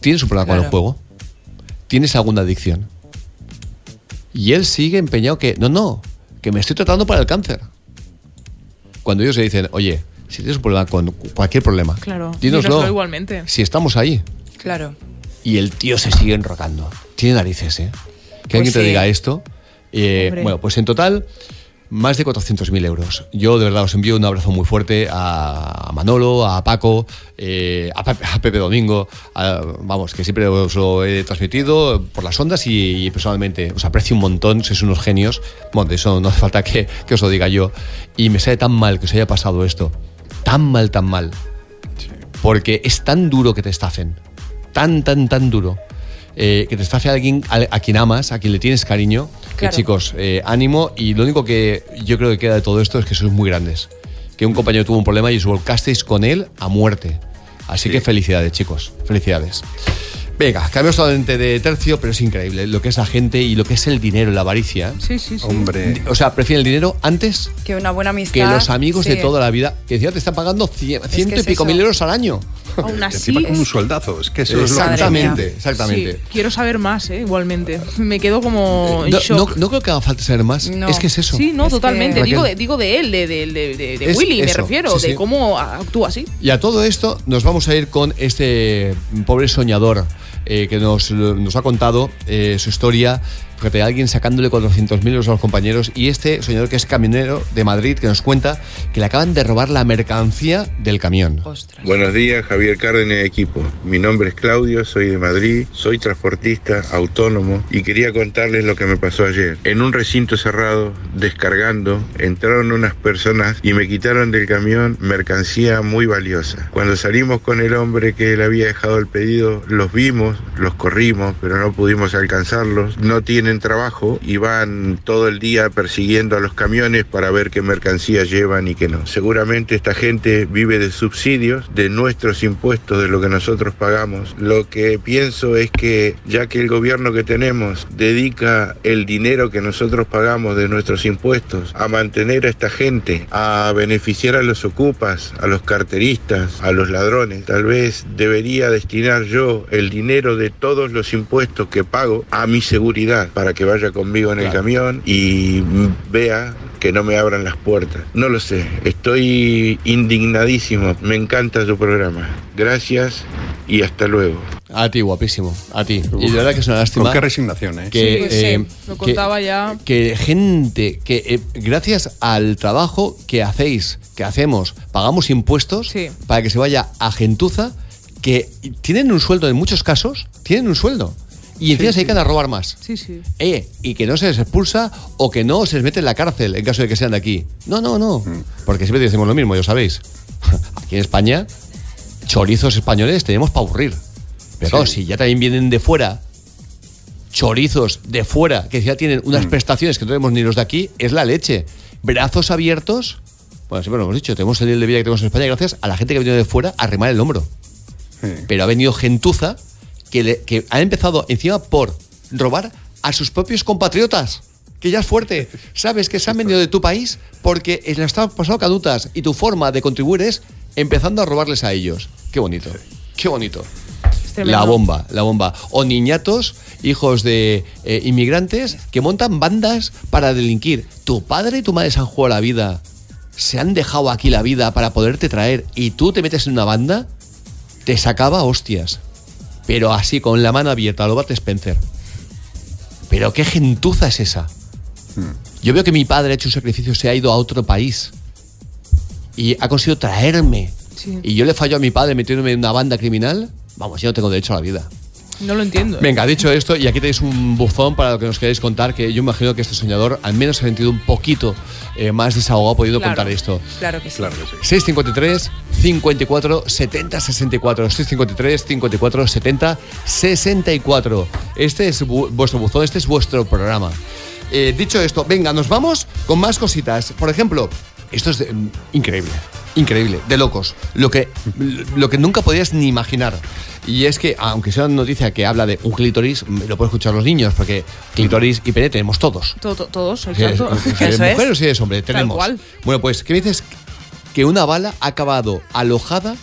¿Tienes un problema con el juego? ¿Tienes alguna adicción? Y él sigue empeñado que, no, no, que me estoy tratando para el cáncer. Cuando ellos le dicen, oye, si tienes un problema con cualquier problema, Claro. dínoslo. dínoslo igualmente. Si estamos ahí. Claro. Y el tío se sigue enrocando. Tiene narices, ¿eh? Que alguien te sí. diga esto. Eh, bueno, pues en total, más de 400.000 euros. Yo de verdad os envío un abrazo muy fuerte a Manolo, a Paco, eh, a, Pepe, a Pepe Domingo. a- vamos, que siempre os lo he transmitido por las ondas y, y personalmente os aprecio un montón, sois unos genios. Bueno, de eso no hace falta que, que os lo diga yo. Y me sale tan mal que os haya pasado esto. Tan mal, tan mal. Porque es tan duro que te estafen. Tan, tan, tan duro. Eh, que te estafe a alguien a, a quien amas, a quien le tienes cariño. Que chicos, eh, ánimo. Y lo único que yo creo que queda de todo esto es que sois muy grandes. Que un compañero tuvo un problema y os volcasteis con él a muerte. Así que felicidades, chicos. Felicidades. Venga, cambiamos totalmente de tercio, pero es increíble lo que es la gente y lo que es el dinero, la avaricia. Sí, sí, sí. Hombre. O sea, prefieren el dinero antes Que una buena amistad. que los amigos de sí. toda la vida, que encima te están pagando cien- ciento es y pico eso. mil euros al año. Aún así. Con un sueldazo. Es que eso es lo que- Exactamente, exactamente. Sí, quiero saber más, ¿eh? igualmente. Me quedo como en No, shock. no- no creo que haga falta saber más. No. Es que es eso. Sí, no, Es totalmente. que- Digo, de, digo de él, de, de, de, de- de Willy, me eso, refiero, sí, de cómo actúa así. Y a todo esto nos vamos a ir con este pobre soñador eh, que nos, nos ha contado eh, su historia. Fíjate, alguien sacándole 400.000 euros a los compañeros y este soñador que es camionero de Madrid que nos cuenta que le acaban de robar la mercancía del camión. Buenos días, Javier Cárdenas, equipo. Mi nombre es Claudio, soy de Madrid, soy transportista autónomo y quería contarles lo que me pasó ayer. En un recinto cerrado, descargando, entraron unas personas y me quitaron del camión mercancía muy valiosa. Cuando salimos con el hombre que le había dejado el pedido, los vimos, los corrimos, pero no pudimos alcanzarlos. No tienen trabajo y van todo el día persiguiendo a los camiones para ver qué mercancía llevan y qué no. Seguramente esta gente vive de subsidios, de nuestros impuestos, de lo que nosotros pagamos. Lo que pienso es que ya que el gobierno que tenemos dedica el dinero que nosotros pagamos de nuestros impuestos a mantener a esta gente, a beneficiar a los ocupas, a los carteristas, a los ladrones, tal vez debería destinar yo el dinero de todos los impuestos que pago a mi seguridad para que vaya conmigo en el camión y vea que no me abran las puertas. No lo sé, estoy indignadísimo. Me encanta tu programa. Gracias y hasta luego. A ti, guapísimo. A ti. y de verdad que es una lástima. Con qué resignación, ¿eh? Que, Sí, sí, eh, lo que- contaba ya. que gente que eh, gracias al trabajo que hacéis, que hacemos, pagamos impuestos Sí. para que se vaya a gentuza que tienen un sueldo en muchos casos, tienen un sueldo y encima se dedican a robar más. Sí, sí. Eh, y que no se les expulsa o que no se les mete en la cárcel en caso de que sean de aquí. No, no, no. Porque siempre decimos lo mismo, ya sabéis. Aquí en España, chorizos españoles tenemos para aburrir. Pero claro, si ya también vienen de fuera, chorizos de fuera, que ya tienen unas prestaciones que no tenemos ni los de aquí, es la leche. Brazos abiertos. Bueno, siempre lo hemos dicho, tenemos el nivel de vida que tenemos en España gracias a la gente que ha venido de fuera a remar el hombro. Pero ha venido gentuza que, le- que ha empezado encima por robar a sus propios compatriotas. Que ya es fuerte. Sabes que se han venido de tu país porque les están pasando cadutas y tu forma de contribuir es empezando a robarles a ellos. Qué bonito. Qué bonito. La bomba, la bomba. O niñatos, hijos de eh, inmigrantes, que montan bandas para delinquir. Tu padre y tu madre se han jugado la vida. Se han dejado aquí la vida para poderte traer y tú te metes en una banda, te sacaba hostias. Pero así, con la mano abierta, lo Bart Spencer. Pero qué gentuza es esa. Yo veo que mi padre ha hecho un sacrificio, se ha ido a otro país. Y ha conseguido traerme. Sí. Y yo le fallo a mi padre metiéndome en una banda criminal. Vamos, yo no tengo derecho a la vida. No lo entiendo. Venga, dicho esto, y aquí tenéis un buzón para lo que nos queráis contar, que yo imagino que este soñador al menos ha sentido un poquito eh, más desahogado, ha podido Claro. contar esto. Claro que sí. 653 54 70 64 653 54 70 64 Este es bu- vuestro buzón, este es vuestro programa. Eh, dicho esto, venga, nos vamos con más cositas. Por ejemplo, esto es de- mm, increíble, increíble, de locos. Lo que, lo que nunca podías ni imaginar. Y es que, aunque sea una noticia que habla de un clítoris, lo pueden escuchar los niños, porque clítoris y pene tenemos todos. To- to- Todos, Si eres, exacto. si eres mujer o si eres hombre, Tal tenemos. cual. Bueno, pues, ¿qué me dices? Que una bala ha acabado alojada,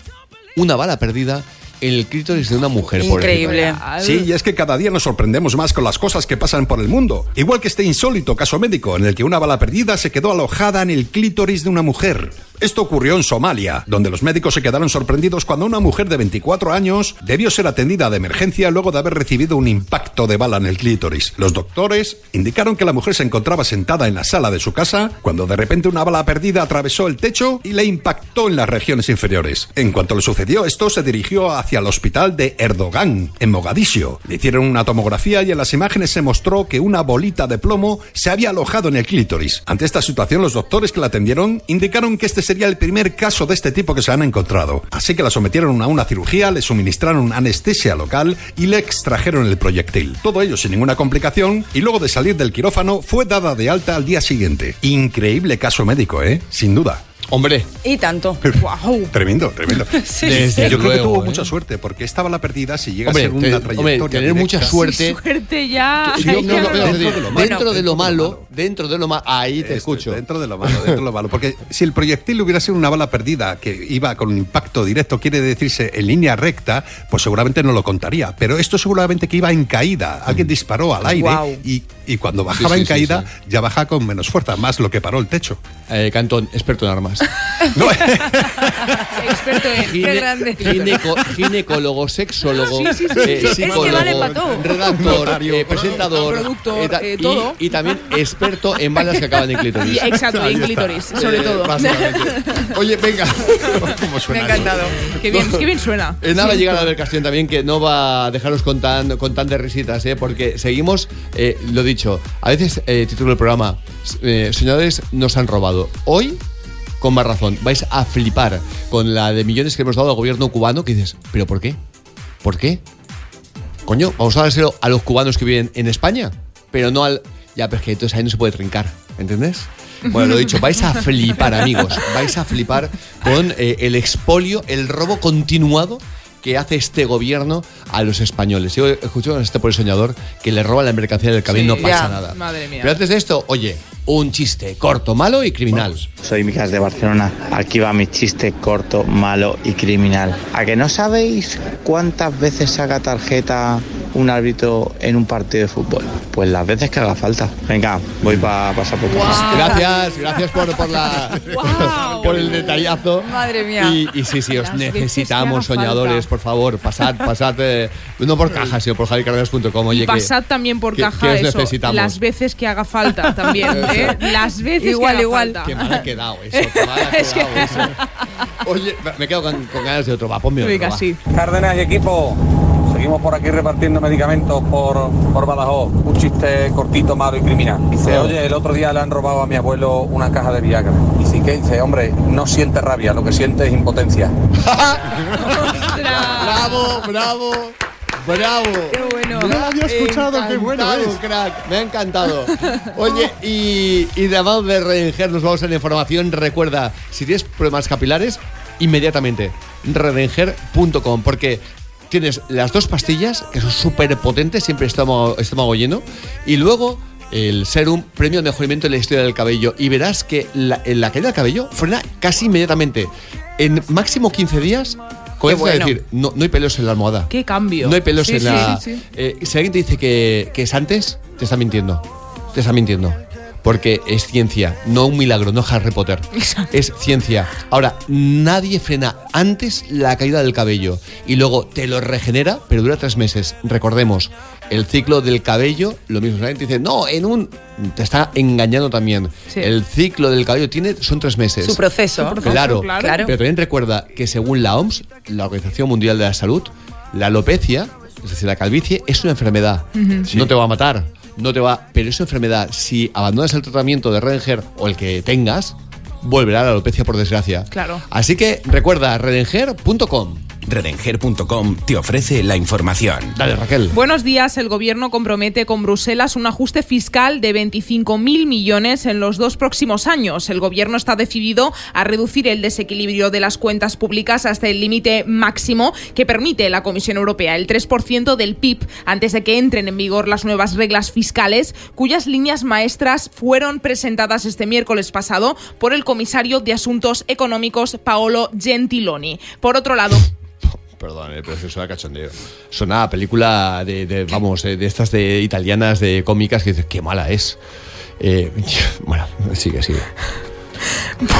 una bala perdida, en el clítoris de una mujer. pobrecita. Sí, y es que cada día nos sorprendemos más con las cosas que pasan por el mundo. Igual que este insólito caso médico en el que una bala perdida se quedó alojada en el clítoris de una mujer. Esto ocurrió en Somalia, donde los médicos se quedaron sorprendidos cuando una mujer de 24 años debió ser atendida de emergencia luego de haber recibido un impacto de bala en el clítoris. Los doctores indicaron que la mujer se encontraba sentada en la sala de su casa cuando de repente una bala perdida atravesó el techo y le impactó en las regiones inferiores. En cuanto le sucedió esto, se dirigió hacia el hospital de Erdogan, en Mogadiscio. Le hicieron una tomografía y en las imágenes se mostró que una bolita de plomo se había alojado en el clítoris. Ante esta situación, los doctores que la atendieron indicaron que este sería el primer caso de este tipo que se han encontrado. Así que la sometieron a una cirugía, le suministraron anestesia local y le extrajeron el proyectil. Todo ello sin ninguna complicación y luego de salir del quirófano fue dada de alta al día siguiente. Increíble caso médico, ¿eh? Sin duda. Hombre. Y tanto. Tremendo, tremendo. Sí, Desde Yo creo que tuvo ¿eh? mucha suerte porque esta bala perdida, si llega Hombre, a ser una te- trayectoria. hombre, tener mucha suerte. Suerte ya. Yo- no, no, pero, Dentro de lo malo. dentro de lo malo, dentro de lo malo, ahí te escucho. Dentro de lo malo, dentro de lo malo. Porque si el proyectil hubiera sido una bala perdida que iba con un impacto directo, quiere decirse en línea recta, pues seguramente no lo contaría. Pero esto seguramente que iba en caída. Alguien disparó al aire Guau. y, y cuando bajaba sí, en sí, caída, ya baja con menos fuerza, más lo que paró el techo. Eh, Cantón, experto en armas. Experto en. Gine- grande. gineco- ginecólogo, sexólogo, Sí, sí, sí, eh, psicólogo, Es que vale pa' todo. redactor, Notario. eh, presentador, Productor, eh, y- todo. Y, también experto en balas que acaban en clítoris. Exacto, Ahí en está. clítoris, sobre Eh, todo. Oye, venga. ¿Cómo Me ha eso? encantado. Qué bien, qué bien suena. Eh, nada, llegar a ver Castellón también, que no va a dejaros con tan, con tan de risitas, ¿eh? porque seguimos, eh, lo dicho, a veces eh, título del programa, eh, soñadores nos han robado. Hoy, con más razón, vais a flipar con la de millones que hemos dado al gobierno cubano, que dices, ¿pero por qué? ¿Por qué? Coño, vamos a dárselo a los cubanos que viven en España, pero no al... Ya, pero es que entonces ahí no se puede trincar, ¿entendés? Bueno, lo dicho, vais a flipar, amigos. Vais a flipar con eh, el expolio, el robo continuado que hace este gobierno a los españoles. Yo escucho a este por el soñador que le roban la mercancía del camino, Sí, no pasa ya. nada. Madre mía. Pero antes de esto, oye, un chiste corto, malo y criminal. Soy Micas de Barcelona. Aquí va mi chiste corto, malo y criminal. ¿A que no sabéis cuántas veces saca tarjeta un árbitro en un partido de fútbol? Pues las veces que haga falta. Venga, voy para pasar por casa. Gracias, gracias por, por la, por el detallazo. Madre mía. Y, y sí, sí, os Las necesitamos, soñadores, falta. por favor, pasad, pasad, eh, no por caja, sino por javicardenas.com. Oye, y que- pasad también por que- caja que os eso, necesitamos. las veces que haga falta también, ¿eh? Las veces Igual, que igual. falta. Qué mal ha quedado eso, qué mal ha Es que- quedado eso. Oye, me- quedo con, con ganas de otro, va, ponme otro, sí. Cárdenas y equipo, seguimos por aquí repartiendo medicamentos por, por Badajoz. Un chiste cortito, malo y criminal. Dice, oye, el otro día le han robado a mi abuelo una caja de Viagra. Y sí que dice, hombre, no siente rabia, lo que siente es impotencia. Bravo, bravo, bravo. Qué bueno. No lo había escuchado, qué bueno es. crack, me ha encantado. Oye, y, y de mano de Redenger nos vamos a la información. Recuerda, si tienes problemas capilares, inmediatamente redenger.com, porque tienes las dos pastillas, que son súper potentes, siempre estómago, estómago lleno, y luego el serum premio de mejoramiento de la historia del cabello. Y verás que la, en la caída del cabello frena casi inmediatamente. En máximo 15 días, comienza bueno. a decir, no, no hay pelos en la almohada. Qué cambio. No hay pelos Sí, en sí, la. sí. Eh, si alguien te dice que, que es antes, te está mintiendo. Te está mintiendo. Porque es ciencia, no un milagro, no Harry Potter. Es ciencia. Ahora, nadie frena antes la caída del cabello y luego te lo regenera, pero dura tres meses. Recordemos, el ciclo del cabello, lo mismo. Alguien te dice, no, en un. Te está engañando también. Sí. El ciclo del cabello tiene, son tres meses. Su proceso. Su proceso, Claro, claro. Pero también recuerda que según la OMS, la Organización Mundial de la Salud, la alopecia Es decir, la calvicie es una enfermedad. Ujú. No te va a matar, no te va. Pero es una enfermedad. Si abandonas el tratamiento de Redenger o el que tengas, volverá a la alopecia por desgracia. Claro. Así que recuerda, redenger.com. Redenger.com te ofrece la información. Dale, Raquel. Buenos días. El gobierno compromete con Bruselas un ajuste fiscal de 25.000 millones en los dos próximos años. El gobierno está decidido a reducir el desequilibrio de las cuentas públicas hasta el límite máximo que permite la Comisión Europea, el 3% del PIB, antes de que entren en vigor las nuevas reglas fiscales, cuyas líneas maestras fueron presentadas este miércoles pasado por el comisario de Asuntos Económicos Paolo Gentiloni. Por otro lado, Perdón, eh, pero eso suena cachondeo. Suena a película de, de, vamos, de, de estas de italianas, de cómicas, que dices, qué mala es. Eh, bueno, sigue, sigue.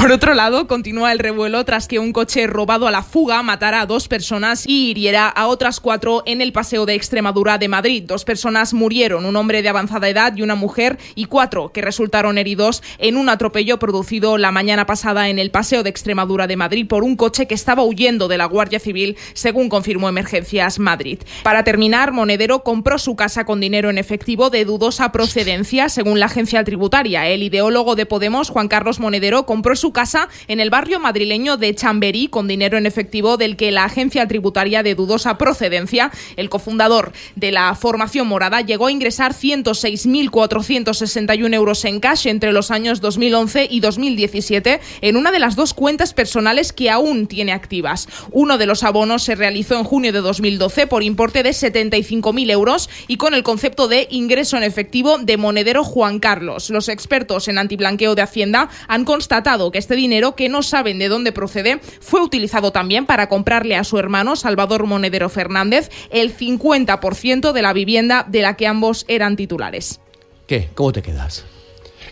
Por otro lado, continúa el revuelo tras que un coche robado a la fuga matara a dos personas y hiriera a otras cuatro en el paseo de Extremadura de Madrid. Dos personas murieron, un hombre de avanzada edad y una mujer, y cuatro que resultaron heridos en un atropello producido la mañana pasada en el paseo de Extremadura de Madrid por un coche que estaba huyendo de la Guardia Civil, según confirmó Emergencias Madrid. Para terminar, Monedero compró su casa con dinero en efectivo de dudosa procedencia, según la agencia tributaria. El ideólogo de Podemos, Juan Carlos Monedero, compró su casa en el barrio madrileño de Chamberí con dinero en efectivo del que la agencia tributaria de dudosa procedencia, el cofundador de la formación morada, llegó a ingresar 106.461 euros en cash entre los años 2011 y 2017 en una de las dos cuentas personales que aún tiene activas. Uno de los abonos se realizó en junio de 2012 por importe de 75.000 euros y con el concepto de ingreso en efectivo de monedero Juan Carlos. Los expertos en antiblanqueo de Hacienda han constatado que este dinero, que no saben de dónde procede, fue utilizado también para comprarle a su hermano Salvador Monedero Fernández el 50% de la vivienda de la que ambos eran titulares. ¿Qué? ¿Cómo te quedas?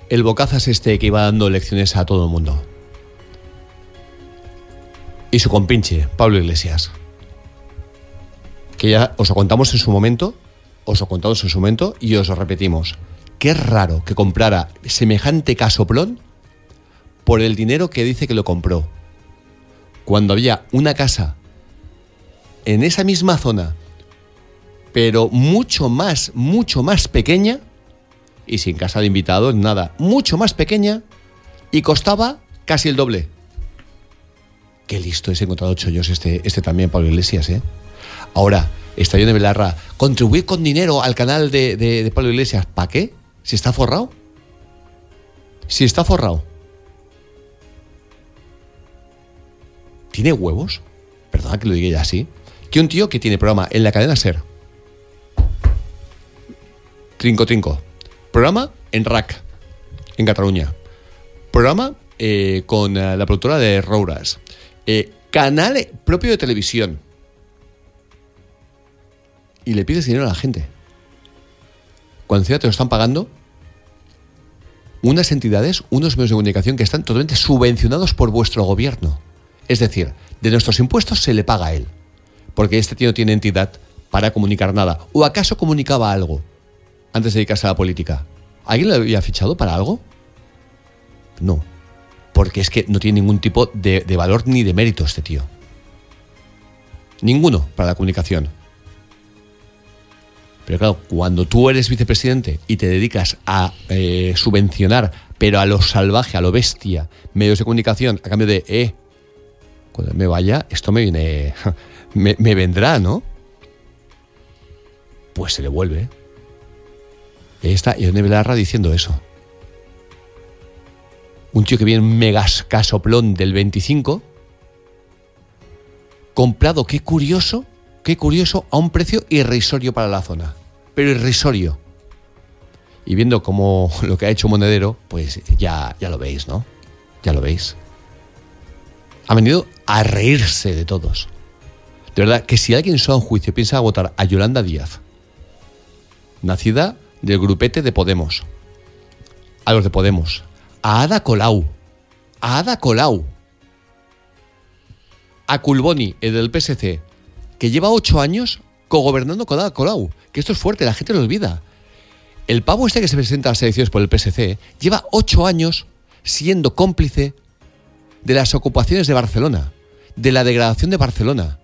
El bocazas este que iba dando lecciones a todo el mundo. Y su compinche, Pablo Iglesias. Que ya os lo contamos en su momento, os lo contamos en su momento y os lo repetimos. Qué raro que comprara semejante casoplón por el dinero que dice que lo compró. Cuando había una casa en esa misma zona, pero mucho más, mucho más pequeña, y sin casa de invitados, nada, mucho más pequeña, y costaba casi el doble. Qué listo es encontrado chollos este, este también, Pablo Iglesias, ¿eh? Ahora, Estadio de Belarra, contribuir con dinero al canal de Pablo Iglesias, ¿para qué? ¿Si está forrado? Si está forrado. ¿Tiene huevos? Perdona que lo diga ya así. Que un tío que tiene programa en la cadena Ser. Trinco Trinco. Programa en RAC, en Cataluña. Programa eh, con eh, la productora de Rouras. Eh, canal propio de televisión. Y le pides dinero a la gente. Cuando encima te lo están pagando unas entidades, unos medios de comunicación que están totalmente subvencionados por vuestro gobierno. Es decir, de nuestros impuestos se le paga a él. Porque este tío no tiene entidad para comunicar nada. ¿O acaso comunicaba algo antes de dedicarse a la política? ¿Alguien le había fichado para algo? No. Porque es que no tiene ningún tipo de, de valor ni de mérito este tío. Ninguno para la comunicación. Pero claro, cuando tú eres vicepresidente y te dedicas a eh, subvencionar, pero a lo salvaje, a lo bestia, medios de comunicación, a cambio de, eh, cuando me vaya, esto me viene, me, vendrá, ¿no? Pues se le vuelve. Y ahí está Ione Belarra diciendo eso. Un tío que viene un megas casoplón del 25, comprado, qué curioso, qué curioso, a un precio irrisorio para la zona. Pero irrisorio. Y viendo cómo lo que ha hecho Monedero, pues ya, ya lo veis, ¿no? Ya lo veis. Ha venido a reírse de todos. De verdad, que si alguien en su juicio piensa votar a Yolanda Díaz, nacida del grupete de Podemos, a los de Podemos, a Ada Colau, a Ada Colau, a Culboni, el del PSC, que lleva ocho años cogobernando con Ada Colau, que esto es fuerte, la gente lo olvida. El pavo este que se presenta a las elecciones por el PSC lleva ocho años siendo cómplice de las ocupaciones de Barcelona, de la degradación de Barcelona.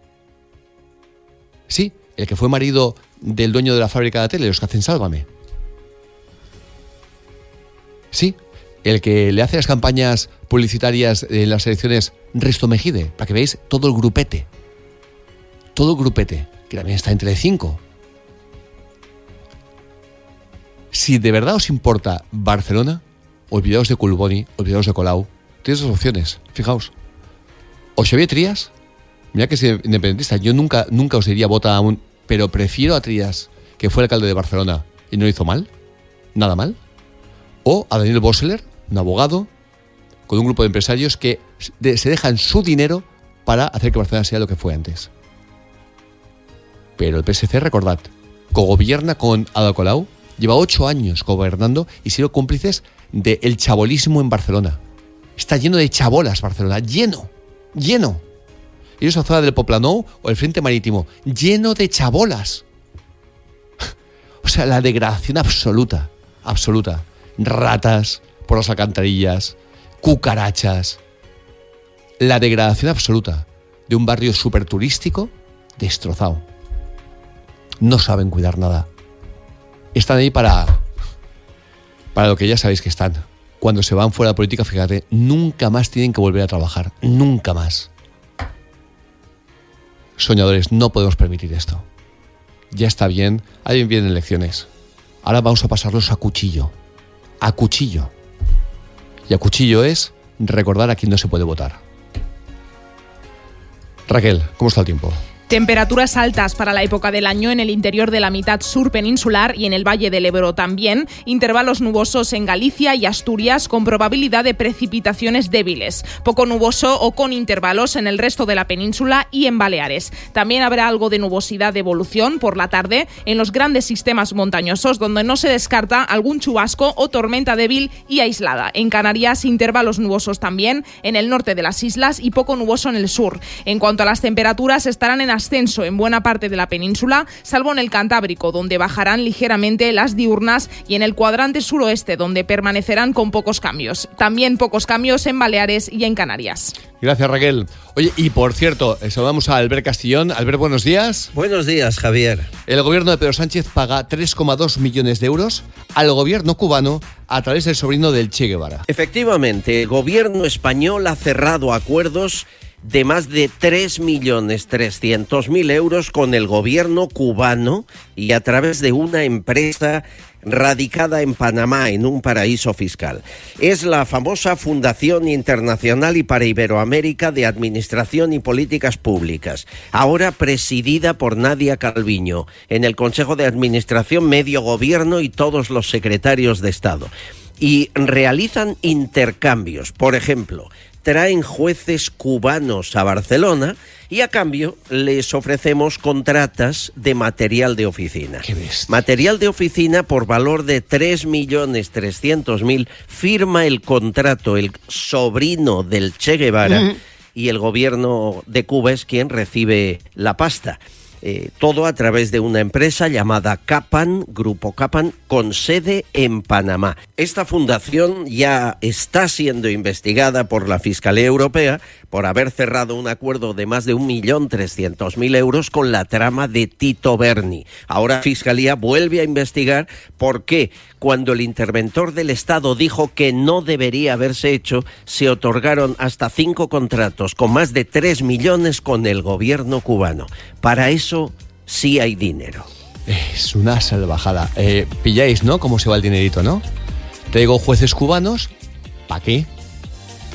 Sí, el que fue marido del dueño de la fábrica de tele, los que hacen Sálvame. Sí, el que le hace las campañas publicitarias en las elecciones Risto Mejide, para que veáis todo el grupete. Todo el grupete, que también está entre cinco. Si de verdad os importa Barcelona, olvidaos de Culboni, olvidaos de Colau. Tienes dos opciones, fijaos. O Xavier Trías, mira que es independentista, yo nunca, nunca os diría vota a. Pero prefiero a Trías, que fue alcalde de Barcelona y no lo hizo mal, nada mal. O a Daniel Bosseler, un abogado, con un grupo de empresarios que se dejan su dinero para hacer que Barcelona sea lo que fue antes. Pero el PSC, recordad, cogobierna con Ada Colau, lleva ocho años gobernando y sido cómplices del chabolismo en Barcelona. Está lleno de chabolas Barcelona, lleno, lleno. Y esa zona del Poplanou o el Frente Marítimo, lleno de chabolas. O sea, la degradación absoluta, absoluta. Ratas por las alcantarillas, cucarachas. La degradación absoluta de un barrio súper turístico destrozado. No saben cuidar nada. Están ahí para, para lo que ya sabéis que están. Cuando se van fuera de la política, fíjate, nunca más tienen que volver a trabajar. Nunca más. Soñadores, no podemos permitir esto. Ya está bien, ahí vienen elecciones. Ahora vamos a pasarlos a cuchillo. A cuchillo. Y a cuchillo es recordar a quién no se puede votar. Raquel, ¿cómo está el tiempo? Temperaturas altas para la época del año en el interior de la mitad sur peninsular y en el Valle del Ebro también. Intervalos nubosos en Galicia y Asturias con probabilidad de precipitaciones débiles. Poco nuboso o con intervalos en el resto de la península y en Baleares. También habrá algo de nubosidad de evolución por la tarde en los grandes sistemas montañosos donde no se descarta algún chubasco o tormenta débil y aislada. En Canarias intervalos nubosos también en el norte de las islas y poco nuboso en el sur. En cuanto a las temperaturas estarán en ascenso en buena parte de la península, salvo en el Cantábrico, donde bajarán ligeramente las diurnas, y en el cuadrante suroeste, donde permanecerán con pocos cambios. También pocos cambios en Baleares y en Canarias. Gracias, Raquel. Oye, y por cierto, saludamos a Albert Castillón. Albert, buenos días. Buenos días, Javier. El gobierno de Pedro Sánchez paga 3,2 millones de euros al gobierno cubano a través del sobrino del Che Guevara. Efectivamente, el gobierno español ha cerrado acuerdos de más de 3.300.000 euros con el gobierno cubano y a través de una empresa radicada en Panamá, en un paraíso fiscal. Es la famosa Fundación Internacional y para Iberoamérica de Administración y Políticas Públicas, ahora presidida por Nadia Calviño, en el Consejo de Administración, Medio Gobierno y todos los secretarios de Estado. Y realizan intercambios, por ejemplo, traen jueces cubanos a Barcelona y a cambio les ofrecemos contratas de material de oficina. Material de oficina por valor de 3.300.000 firma el contrato el sobrino del Che Guevara y el gobierno de Cuba es quien recibe la pasta. Eh, todo a través de una empresa llamada Capan, Grupo Capan, con sede en Panamá. Esta fundación ya está siendo investigada por la Fiscalía Europea por haber cerrado un acuerdo de más de 1.300.000 euros con la trama de Tito Berni. Ahora Fiscalía vuelve a investigar por qué, cuando el interventor del Estado dijo que no debería haberse hecho, se otorgaron hasta cinco contratos con más de 3 millones con el gobierno cubano. Para eso sí hay dinero. Es una salvajada. Eh, pilláis, ¿no? Cómo se va el dinerito, ¿no? Traigo jueces cubanos. ¿Para qué?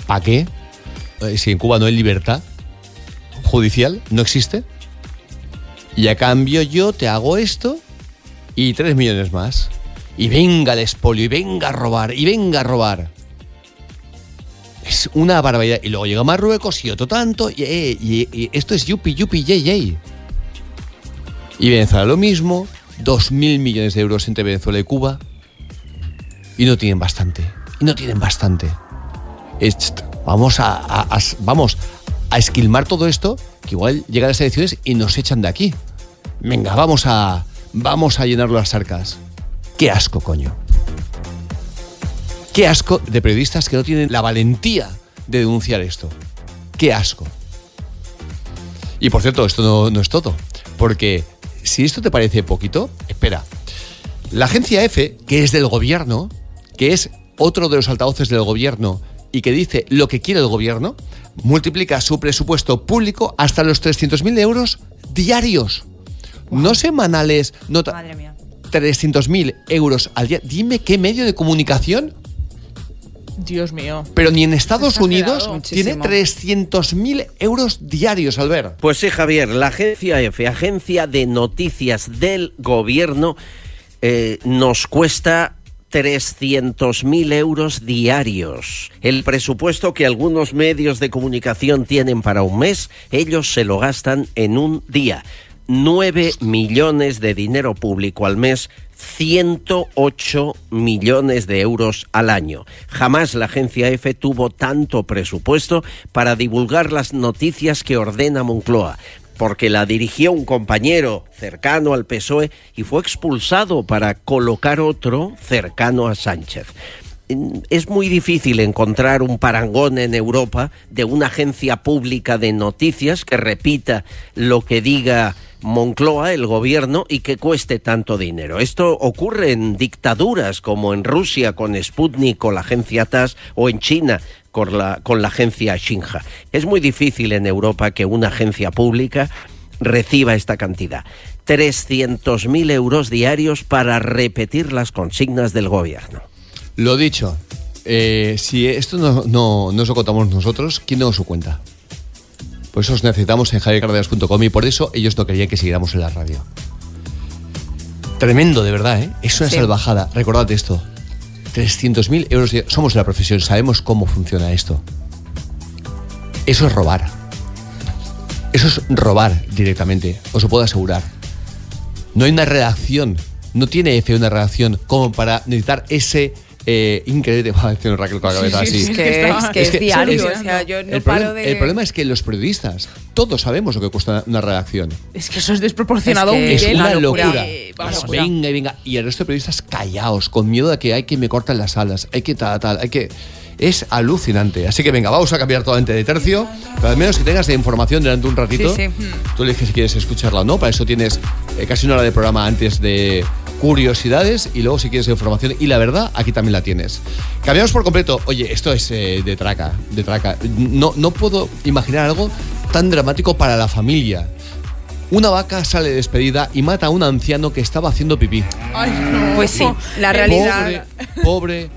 ¿Para qué? Eh, si en Cuba no hay libertad judicial, no existe. Y a cambio yo te hago esto y tres millones más. Y venga el expolio, y venga a robar, y venga a robar. Es una barbaridad. Y luego llega Marruecos y otro tanto. Y, eh, esto es yupi, yupi, yey, yey. Y Venezuela lo mismo, 2.000 millones de euros entre Venezuela y Cuba. Y no tienen bastante. Y no tienen bastante. Vamos a- vamos a esquilmar todo esto, que igual llegan las elecciones y nos echan de aquí. Venga, vamos a, vamos a llenar las arcas. Qué asco, coño. Qué asco de periodistas que no tienen la valentía de denunciar esto. Qué asco. Y por cierto, esto no, no es todo, porque si esto te parece poquito, espera. La agencia F, que es del gobierno, que es otro de los altavoces del gobierno y que dice lo que quiere el gobierno, multiplica su presupuesto público hasta los 300.000 euros diarios. No semanales, no Madre mía. 300.000 euros al día. Dime qué medio de comunicación, Dios mío. pero ni en Estados Unidos tiene Muchísimo. 300.000 euros diarios, Albert. Pues sí, Javier, la agencia F, agencia de noticias del gobierno, eh, nos cuesta 300.000 euros diarios. El presupuesto que algunos medios de comunicación tienen para un mes, ellos se lo gastan en un día. 9 millones de dinero público al mes, 108 millones de euros al año. Jamás la agencia F tuvo tanto presupuesto para divulgar las noticias que ordena Moncloa, porque la dirigió un compañero cercano al PSOE y fue expulsado para colocar otro cercano a Sánchez. Es muy difícil encontrar un parangón en Europa de una agencia pública de noticias que repita lo que diga Moncloa, el gobierno, y que cueste tanto dinero. Esto ocurre en dictaduras como en Rusia con Sputnik o la agencia TAS o en China con la, con la agencia Shinja. Es muy difícil en Europa que una agencia pública reciba esta cantidad. 300.000 euros diarios para repetir las consignas del gobierno. Lo dicho, eh, si esto no, no, no lo contamos nosotros, ¿quién nos lo cuenta? Por eso os necesitamos en javiercardenas.com y por eso ellos no querían que siguiéramos en la radio. Tremendo, de verdad, ¿eh? Es una Sí. salvajada. Recordad esto. 300.000 euros. de- Somos de la profesión, sabemos cómo funciona esto. Eso es robar. Eso es robar directamente, os lo puedo asegurar. No hay una redacción, no tiene F una redacción como para necesitar ese eh, increíble. Va a decir Raquel con la cabeza Sí, sí, así. sí, es que es- que es diario, o sea, yo no el, paro problema, de- el problema es que los periodistas, todos sabemos lo que cuesta una redacción. Es que eso es desproporcionado a un Es nivel. una locura. Eh, Pues venga y venga. Y el resto de periodistas callaos, con miedo de que hay que me cortan las alas, hay que tal, tal, hay que. Es alucinante. Así que venga, vamos a cambiar totalmente de tercio. Pero al menos que tengas de información durante un ratito. Sí, sí. Tú eliges si quieres escucharla o no. Para eso tienes eh, casi una hora de programa antes de curiosidades y luego si quieres información. Y la verdad, aquí también la tienes. Cambiamos por completo. Oye, esto es eh, de traca, de traca. No, no puedo imaginar algo tan dramático para la familia. Una vaca sale despedida y mata a un anciano que estaba haciendo pipí. Ay, no. Pues sí, la realidad. Pobre, pobre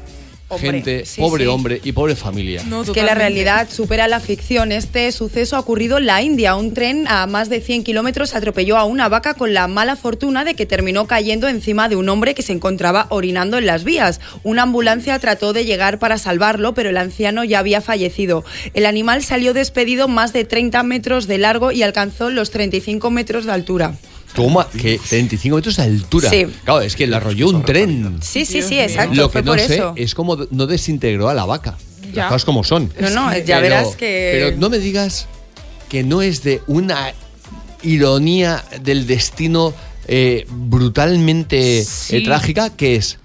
Hombre, gente, sí, pobre sí. hombre y pobre familia. No, Es que la realidad supera la ficción. Este suceso ha ocurrido en la India. Un tren a más de 100 kilómetros atropelló a una vaca con la mala fortuna de que terminó cayendo encima de un hombre que se encontraba orinando en las vías. Una ambulancia trató de llegar para salvarlo, pero el anciano ya había fallecido. El animal salió despedido más de 30 metros de largo y alcanzó los 35 metros de altura. Toma, que 35 metros de altura. Sí. Claro, es que le arrolló un tren. Sí, sí, sí, exacto. Lo fue que no por sé eso. es cómo no desintegró a la vaca. Ya. Las cosas como son. No, no, ya verás que- Pero no me digas que no es de una ironía del destino eh, brutalmente eh, trágica, que es,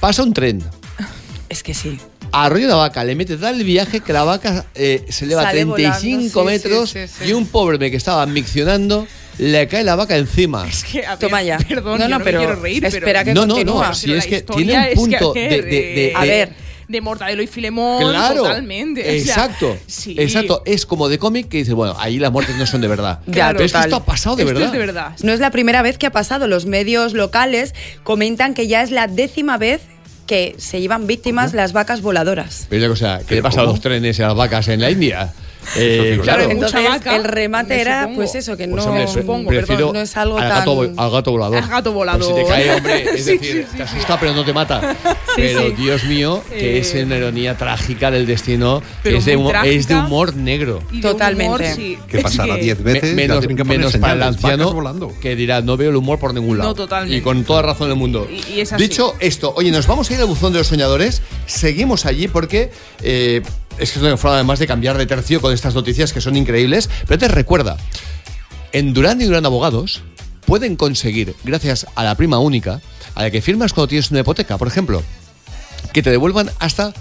pasa un tren, Es que sí. arrolla la vaca, le mete tal viaje que la vaca eh, se eleva Sale 35 volando, sí, metros sí, sí, sí. y un pobre me que estaba miccionando le cae la vaca encima. Es que, a ver, Toma ya. Perdón, No, yo no, me pero quiero reír, espera pero- que No, no, continúa. no, si Pero es que tiene un es que, punto de, de- de- A ver. De Mortadelo y Filemón, Claro, totalmente. o sea, exacto, sí. exacto. Es como de cómic que dices, bueno, ahí las muertes no son de verdad. Ya, Pero es que total. esto ha pasado de Esto verdad. es de verdad. No es la primera vez que ha pasado. Los medios locales comentan que ya es la décima vez que se llevan víctimas las vacas voladoras. Pero una cosa, ¿qué le pasa a cómo? los trenes y a las vacas en la India? Eh, claro, Entonces, vaca, el remate era, supongo. pues eso, que Pues, no, hombre, supongo, prefiero perdón, no es algo al, tan... gato, al gato volador. Al gato Pues si volador. te cae, hombre, es Sí, decir, sí, te sí. asusta pero no te mata. pero sí. Dios mío, que Eh, es una ironía trágica del destino, pero es de, humor, es de trágica. humor negro. De Totalmente. humor, sí. Que pasará que- 10 Me- veces. menos que para el anciano volando. que dirá no veo el humor por ningún lado No, totalmente. y con toda razón del mundo Y- y es así. dicho esto oye nos vamos a ir al buzón de los soñadores seguimos allí porque eh, es que es una forma además de cambiar de tercio con estas noticias que son increíbles pero te recuerda en Durán y Durán Abogados pueden conseguir gracias a la prima única a la que firmas cuando tienes una hipoteca por ejemplo que te devuelvan hasta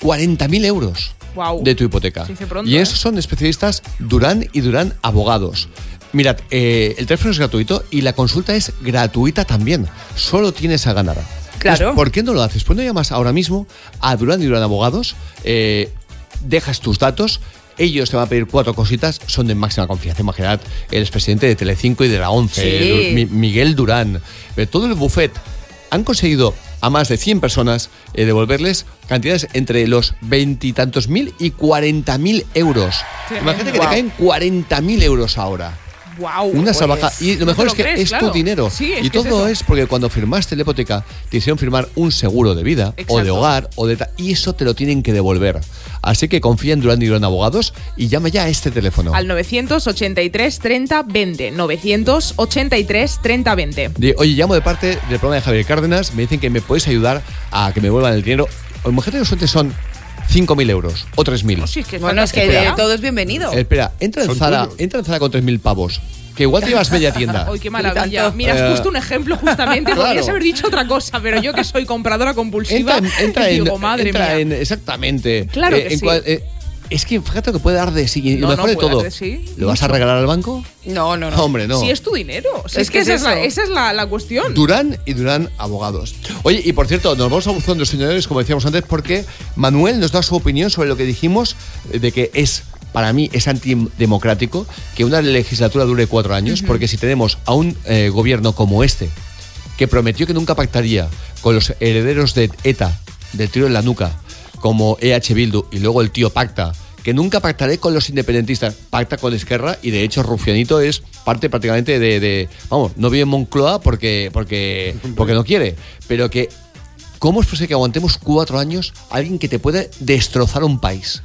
40.000 euros Guau. de tu hipoteca. Pronto, y ¿eh? esos son especialistas Durán y Durán Abogados. Mirad, eh, el teléfono es gratuito y la consulta es gratuita también. Solo tienes a ganar. Claro. Entonces, ¿Por qué no lo haces? Pues no llamas ahora mismo a Durán y Durán Abogados, eh, dejas tus datos, ellos te van a pedir cuatro cositas, son de máxima confianza. Imaginad, el expresidente de Telecinco y de la 11, Sí. eh, Mi- Miguel Durán, eh, todo el buffet. Han conseguido a más de 100 personas eh, devolverles cantidades entre los veintitantos mil y cuarenta mil euros. Imagínate que te caen 40 mil euros ahora. Wow. Una salvaja. Y lo mejor es que es tu dinero. Sí, es y es todo es, porque cuando firmaste la hipoteca, te hicieron firmar un seguro de vida o de hogar o de y eso te lo tienen que devolver. Así que confía en Durán y Durán Abogados y llama ya a este teléfono. Al 983 30 20. 983 30 20. Di, Oye, llamo de parte del programa de Javier Cárdenas, me dicen que me podéis ayudar a que me vuelvan el dinero. Imagínate que los sueltes son 5.000 euros o 3.000. Sí, es que Bueno, es que eh, todo es bienvenido. Espera, entra en Son Zara, entra en Zara con 3.000 pavos. Que igual te llevas media tienda. Ay, qué maravilla. Mira, has Eh, puesto un ejemplo justamente. claro. Podrías haber dicho otra cosa, pero yo que soy compradora compulsiva, entra en, entra en- madre entra mía. en- exactamente. Claro Eh, que en sí. cual- eh, es que fíjate lo que puede dar de sí. Y No, lo no, mejor de todo, dar de sí, ¿lo vas a regalar al banco? No, no, no. Hombre, no. Si es tu dinero. Si Es es, que que es esa, es la, esa es la, la cuestión. Durán y Durán Abogados. Oye, y por cierto, nos vamos a buzón de los señores, como decíamos antes, porque Manuel nos da su opinión sobre lo que dijimos eh, de que es, para mí, es antidemocrático que una legislatura dure cuatro años, porque si tenemos a un eh, gobierno como este, que prometió que nunca pactaría con los herederos de ETA, del tiro en la nuca, como EH Bildu, y luego el tío pacta, que nunca pactaré con los independentistas, pacta con Esquerra, y de hecho Rufianito es parte prácticamente de, de- vamos, no vive en Moncloa porque, porque, porque no quiere, pero que, ¿cómo es posible que aguantemos cuatro años a alguien que te puede destrozar un país?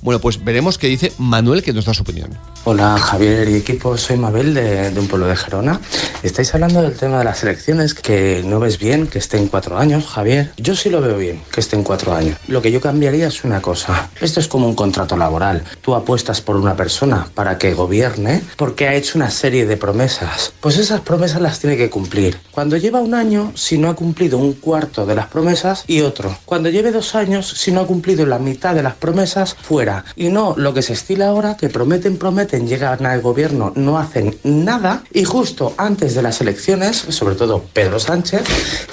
Bueno, pues veremos qué dice Manuel, que nos da su opinión. Hola Javier y equipo, soy Mabel de, de un pueblo de Gerona. Estáis hablando del tema de las elecciones, que no ves bien que estén cuatro años, Javier. Yo sí lo veo bien, que estén cuatro años. Lo que yo cambiaría es una cosa. Esto es como un contrato laboral. Tú apuestas por una persona para que gobierne porque ha hecho una serie de promesas. Pues esas promesas las tiene que cumplir. Cuando lleva un año, si no ha cumplido un cuarto de las promesas, y otro. Cuando lleve dos años, si no ha cumplido la mitad de las promesas, fuera. Y no lo que se estila ahora, que prometen, prometen, llegan al gobierno, no hacen nada, y justo antes de las elecciones, sobre todo Pedro Sánchez,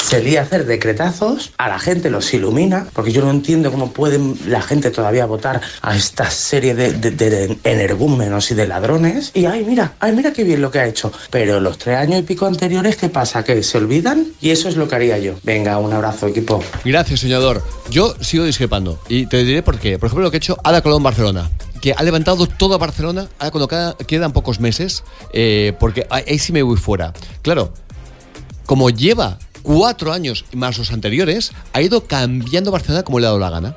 se lía a hacer decretazos, a la gente los ilumina, porque yo no entiendo cómo pueden la gente todavía votar a esta serie de, de- de energúmenos y de ladrones, y ay, mira, ay, mira qué bien lo que ha hecho. Pero los tres años y pico anteriores, ¿qué pasa? ¿Que se olvidan? Y eso es lo que haría yo. Venga, un abrazo, equipo. Gracias, soñador. Yo sigo discrepando. Y te diré por qué. Por ejemplo, lo que ha hecho Ada Colón Barcelona. Que ha levantado toda Barcelona, ahora cuando queda- quedan pocos meses, eh, porque ahí sí me voy fuera. Claro, como lleva cuatro años más los anteriores, ha ido cambiando Barcelona como le ha dado la gana.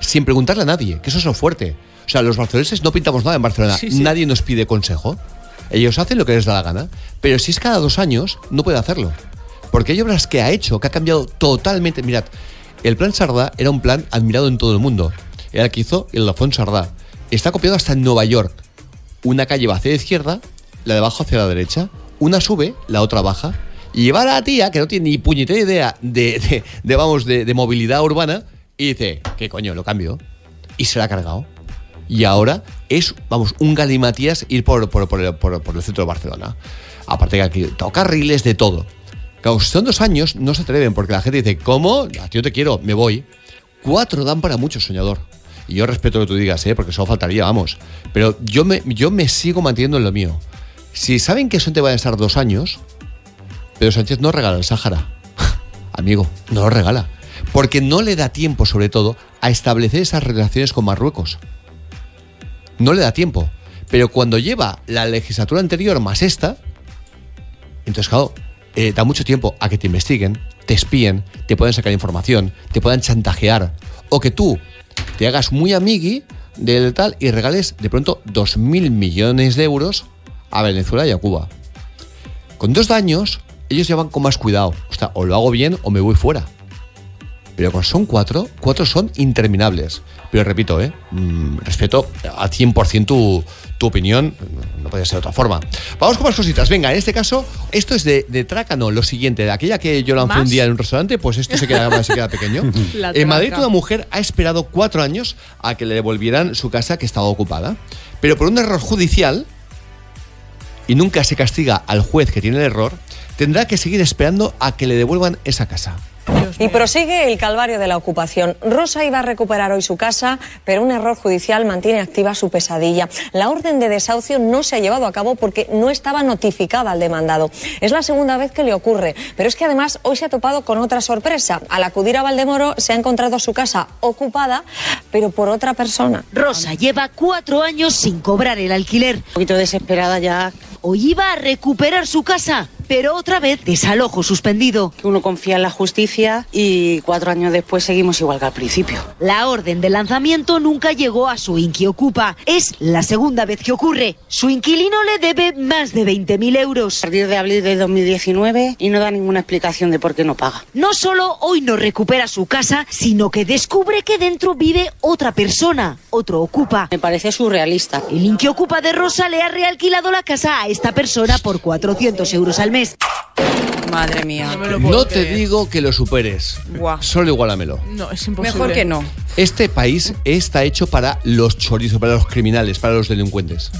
Sin preguntarle a nadie, que eso es lo fuerte. O sea, los barceloneses no pintamos nada en Barcelona. Sí, sí. Nadie nos pide consejo. Ellos hacen lo que les da la gana. Pero si es cada dos años, no puede hacerlo. Porque hay obras que ha hecho, que ha cambiado totalmente. Mirad, el plan Sardá era un plan admirado en todo el mundo. Era el que hizo el Alfonso Sardá. Está copiado hasta en Nueva York. Una calle va hacia la izquierda, la de abajo hacia la derecha. Una sube, la otra baja. Y lleva a la tía, que no tiene ni puñetera idea de, de- de, vamos, de, movilidad urbana, y dice, ¿qué coño? Lo cambio. Y se la ha cargado. Y ahora es, vamos, un galimatías ir por, por, por por- el centro de Barcelona. Aparte que aquí toca carriles de todo. Claro, son dos años, no se atreven, porque la gente dice, ¿cómo? No te quiero, me voy. Cuatro dan para mucho, soñador. Y yo respeto lo que tú digas, ¿eh? porque solo faltaría, vamos. Pero yo me, yo me sigo manteniendo en lo mío. Si saben que eso te va a estar dos años, Pedro Sánchez no regala el Sáhara. Amigo, no lo regala. Porque no le da tiempo, sobre todo, a establecer esas relaciones con Marruecos. No le da tiempo. Pero cuando lleva la legislatura anterior más esta, entonces, claro, eh, da mucho tiempo a que te investiguen, te espíen, te puedan sacar información, te puedan chantajear. O que tú te hagas muy amigui del tal y regales de pronto 2.000 millones de euros a Venezuela y a Cuba. Con dos años, ellos ya van con más cuidado. O sea, o lo hago bien o me voy fuera. Pero cuando son cuatro, cuatro son interminables. Pero repito, ¿eh? Mm, respeto al 100% tu, tu opinión, no puede ser de otra forma. Vamos con más cositas. Venga, en este caso, esto es de, de Trácano, lo siguiente. De aquella que yo lancé un día en un restaurante, pues esto se queda, se queda pequeño. La en Madrid, una mujer ha esperado cuatro años a que le devolvieran su casa que estaba ocupada. Pero por un error judicial, y nunca se castiga al juez que tiene el error, tendrá que seguir esperando a que le devuelvan esa casa. Y prosigue el calvario de la ocupación. Rosa iba a recuperar hoy su casa, pero un error judicial mantiene activa su pesadilla. La orden de desahucio no se ha llevado a cabo porque no estaba notificada al demandado. Es la segunda vez que le ocurre, pero es que además hoy se ha topado con otra sorpresa. Al acudir a Valdemoro se ha encontrado su casa ocupada, pero por otra persona. Rosa lleva cuatro años sin cobrar el alquiler. Un poquito desesperada ya. Hoy iba a recuperar su casa, pero otra vez desalojo suspendido. Uno confía en la justicia y cuatro años después seguimos igual que al principio. La orden de lanzamiento nunca llegó a su inquiocupa. Es la segunda vez que ocurre. Su inquilino le debe más de 20.000 euros. A partir de abril de 2019 y no da ninguna explicación de por qué no paga. No solo hoy no recupera su casa, sino que descubre que dentro vive otra persona, otro ocupa. Me parece surrealista. El inquiocupa de Rosa le ha realquilado la casa a esta persona por 400 euros al mes. Madre mía. No te digo que lo superes. Solo igualamelo. No, es imposible. Mejor que no. Este país está hecho para los chorizos, para los criminales, para los delincuentes.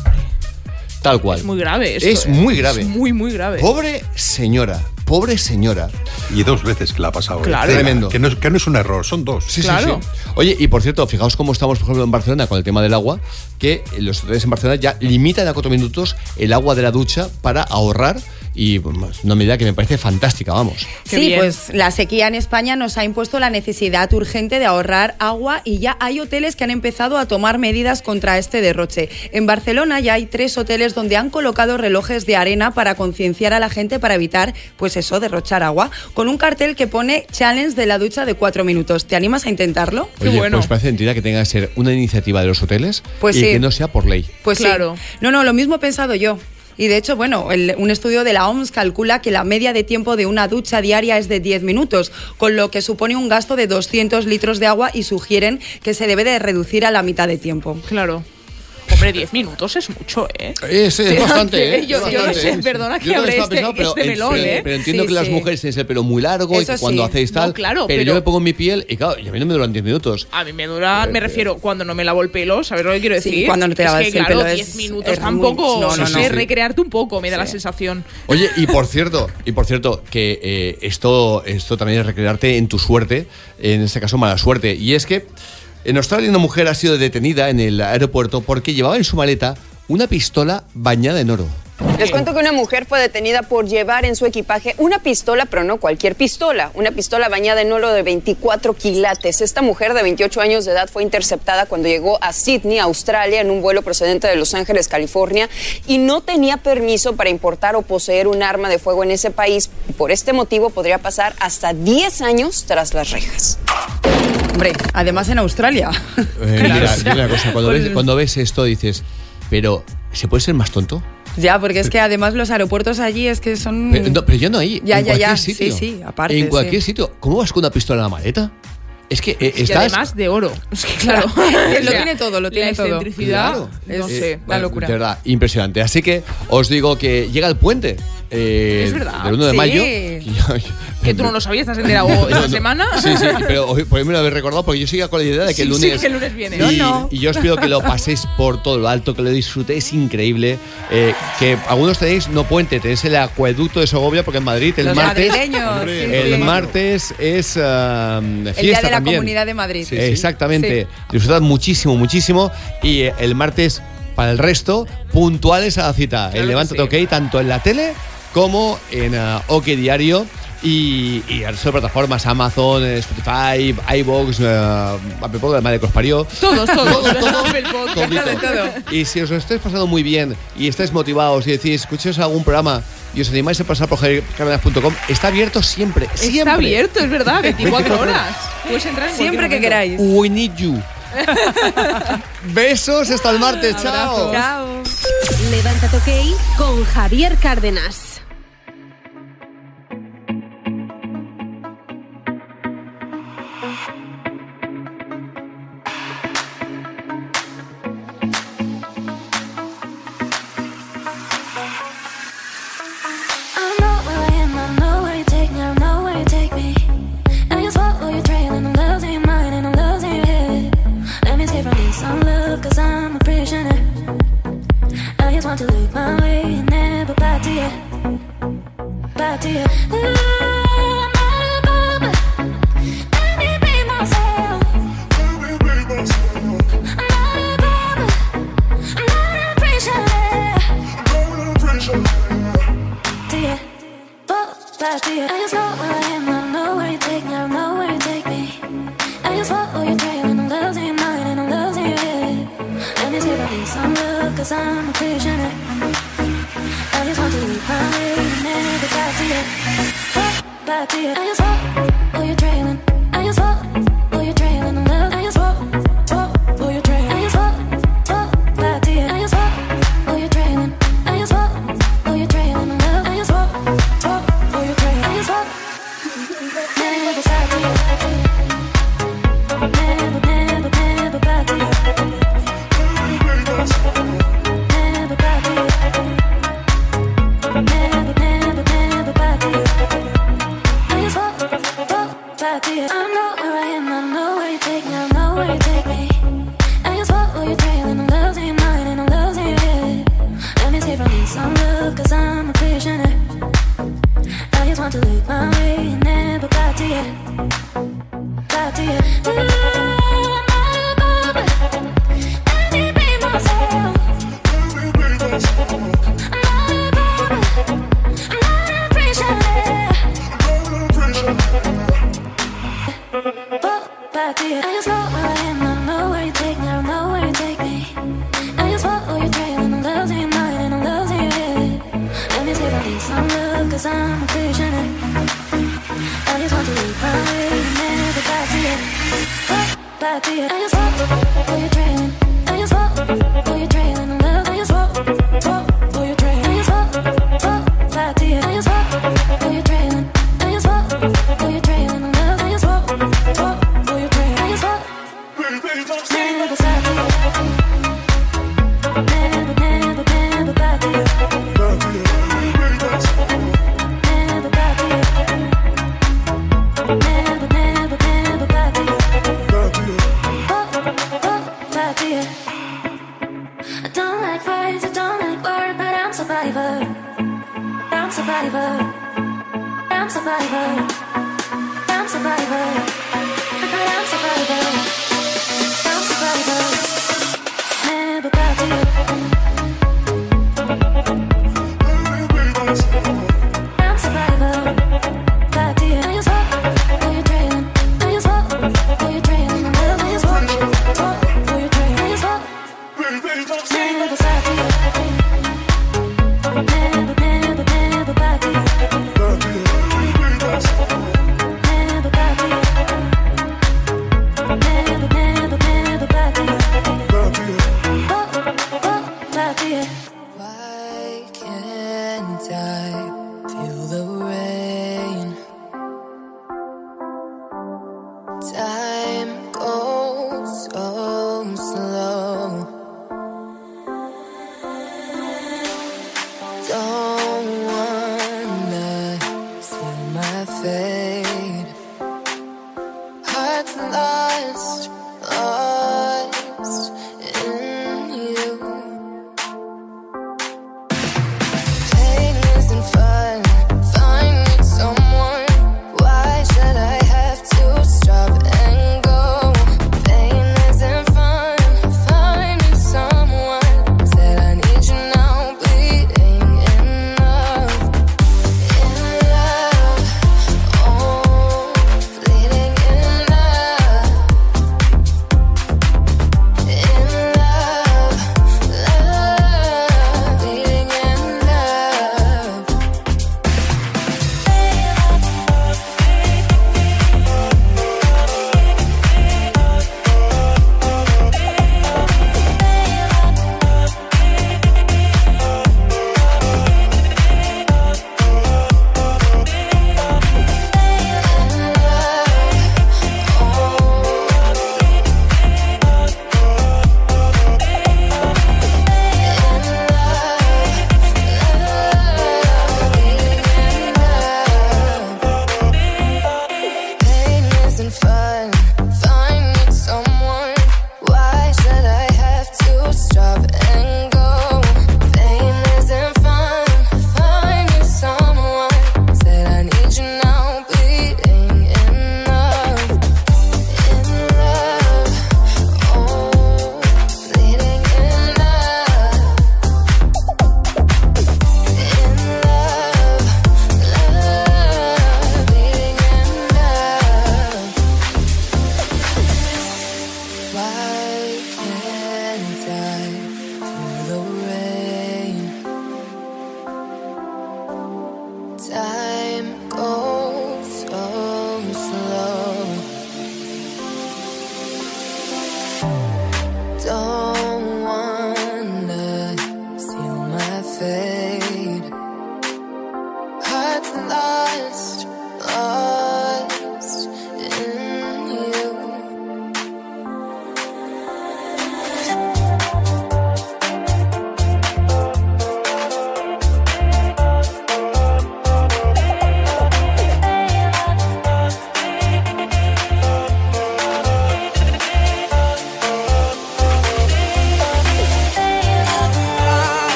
Tal cual. Es muy grave esto, Es ¿eh? muy grave. Es muy, muy grave. Pobre señora. Pobre señora. Y dos veces que la ha pasado. Claro. Encima, Tremendo. Que no, es, que no es un error, son dos. Sí, sí, sí. Oye, y por cierto, fijaos cómo estamos, por ejemplo, en Barcelona con el tema del agua, que los hoteles en Barcelona ya limitan a cuatro minutos el agua de la ducha para ahorrar y pues, una medida que me parece fantástica, vamos. Sí, pues la sequía en España nos ha impuesto la necesidad urgente de ahorrar agua y ya hay hoteles que han empezado a tomar medidas contra este derroche. En Barcelona ya hay tres hoteles donde han colocado relojes de arena para concienciar a la gente para evitar, pues eso, derrochar agua, con un cartel que pone challenge de la ducha de cuatro minutos. ¿Te animas a intentarlo? Oye, pues parece mentira que tenga que ser una iniciativa de los hoteles Pues y sí. que no sea por ley. Pues claro. No, no, lo mismo he pensado yo. Y de hecho, bueno, el- un estudio de la OMS calcula que la media de tiempo de una ducha diaria es de 10 minutos, con lo que supone un gasto de 200 litros de agua y sugieren que se debe de reducir a la mitad de tiempo. Claro. Hombre, 10 minutos es mucho, ¿eh? Es, es Te- bastante, ¿eh? Yo, Es yo no sé, perdona que estaba este, pensando, pero, este melón, ¿eh? pero entiendo Sí, que las mujeres tenéis el pelo muy largo y que cuando sí. hacéis tal. No, claro, pero, pero- yo me pongo en mi piel y claro, y a mí no me duran 10 minutos. A mí me dura, me refiero, cuando no me lavo el pelo, ¿sabes lo que quiero Sí, decir? cuando no te es lavas que, el claro, pelo es- 10 minutos es muy- tampoco, no, no, no sé, recrearte un poco, me da la sensación. Oye, y por cierto, y por cierto, que eh, esto, esto también es recrearte en tu suerte, en este caso mala suerte. Y es que en Australia una mujer ha sido detenida en el aeropuerto porque llevaba en su maleta una pistola bañada en oro. Les cuento que una mujer fue detenida por llevar en su equipaje una pistola, pero no cualquier pistola, una pistola bañada en oro de 24 quilates. Esta mujer de 28 años de edad fue interceptada cuando llegó a Sydney, Australia, en un vuelo procedente de Los Ángeles, California, y no tenía permiso para importar o poseer un arma de fuego en ese país. Por este motivo podría pasar hasta 10 años tras las rejas. Hombre, además en Australia. Eh, mira, una cosa, cuando ves, cuando ves esto dices, pero ¿se puede ser más tonto? Ya, porque es que además los aeropuertos allí es que son... Pero, no, pero yo no ahí. Ya, en ya, ya. cualquier Sí, sitio. sí, aparte, En cualquier sí. sitio. ¿Cómo vas con una pistola en la maleta? Es que eh, Y estás. además de oro. Es que claro. lo tiene todo, lo tiene la todo. excentricidad, Claro. no Es- sé. Eh, la locura. De verdad, impresionante. Así que os digo que llega el puente. Eh, Es verdad. Del 1 de Sí. mayo. Que tú no lo sabías, ¿estás enterado No, esta no. semana? Sí, sí, pero hoy por ahí me lo habéis recordado porque yo sigo con la idea de que el Sí, sí, lunes. que el lunes viene. Y, No, y yo os pido que lo paséis por todo lo alto, que lo disfrutéis increíble. eh, que algunos tenéis no puente, tenéis el acueducto de Segovia porque en Madrid el Los martes. el martes es ah, fiesta El Día de la también. Comunidad de Madrid. Exactamente. Disfrutad muchísimo, muchísimo. Y eh, el martes, para el resto, puntuales a la cita. Claro el Levántate OK, tanto en la tele como en ah, OK Diario. Y, y resto de plataformas, Amazon, eh, Spotify, iVoox, uh, Apple Podcast, madre que os parió. Todos, todos. Todo, todo, Apple Podcast, todito. de todo. Y si os lo estáis pasando muy bien y estáis motivados y decís, escuchéis algún programa y os animáis a pasar por javiercardenas.com, está abierto siempre, siempre. Está abierto, es verdad, 24 horas. Puedes entrar en Siempre que queráis. We need you. Besos, hasta el martes, chao. Chao. Levántate ok con Javier Cárdenas. idea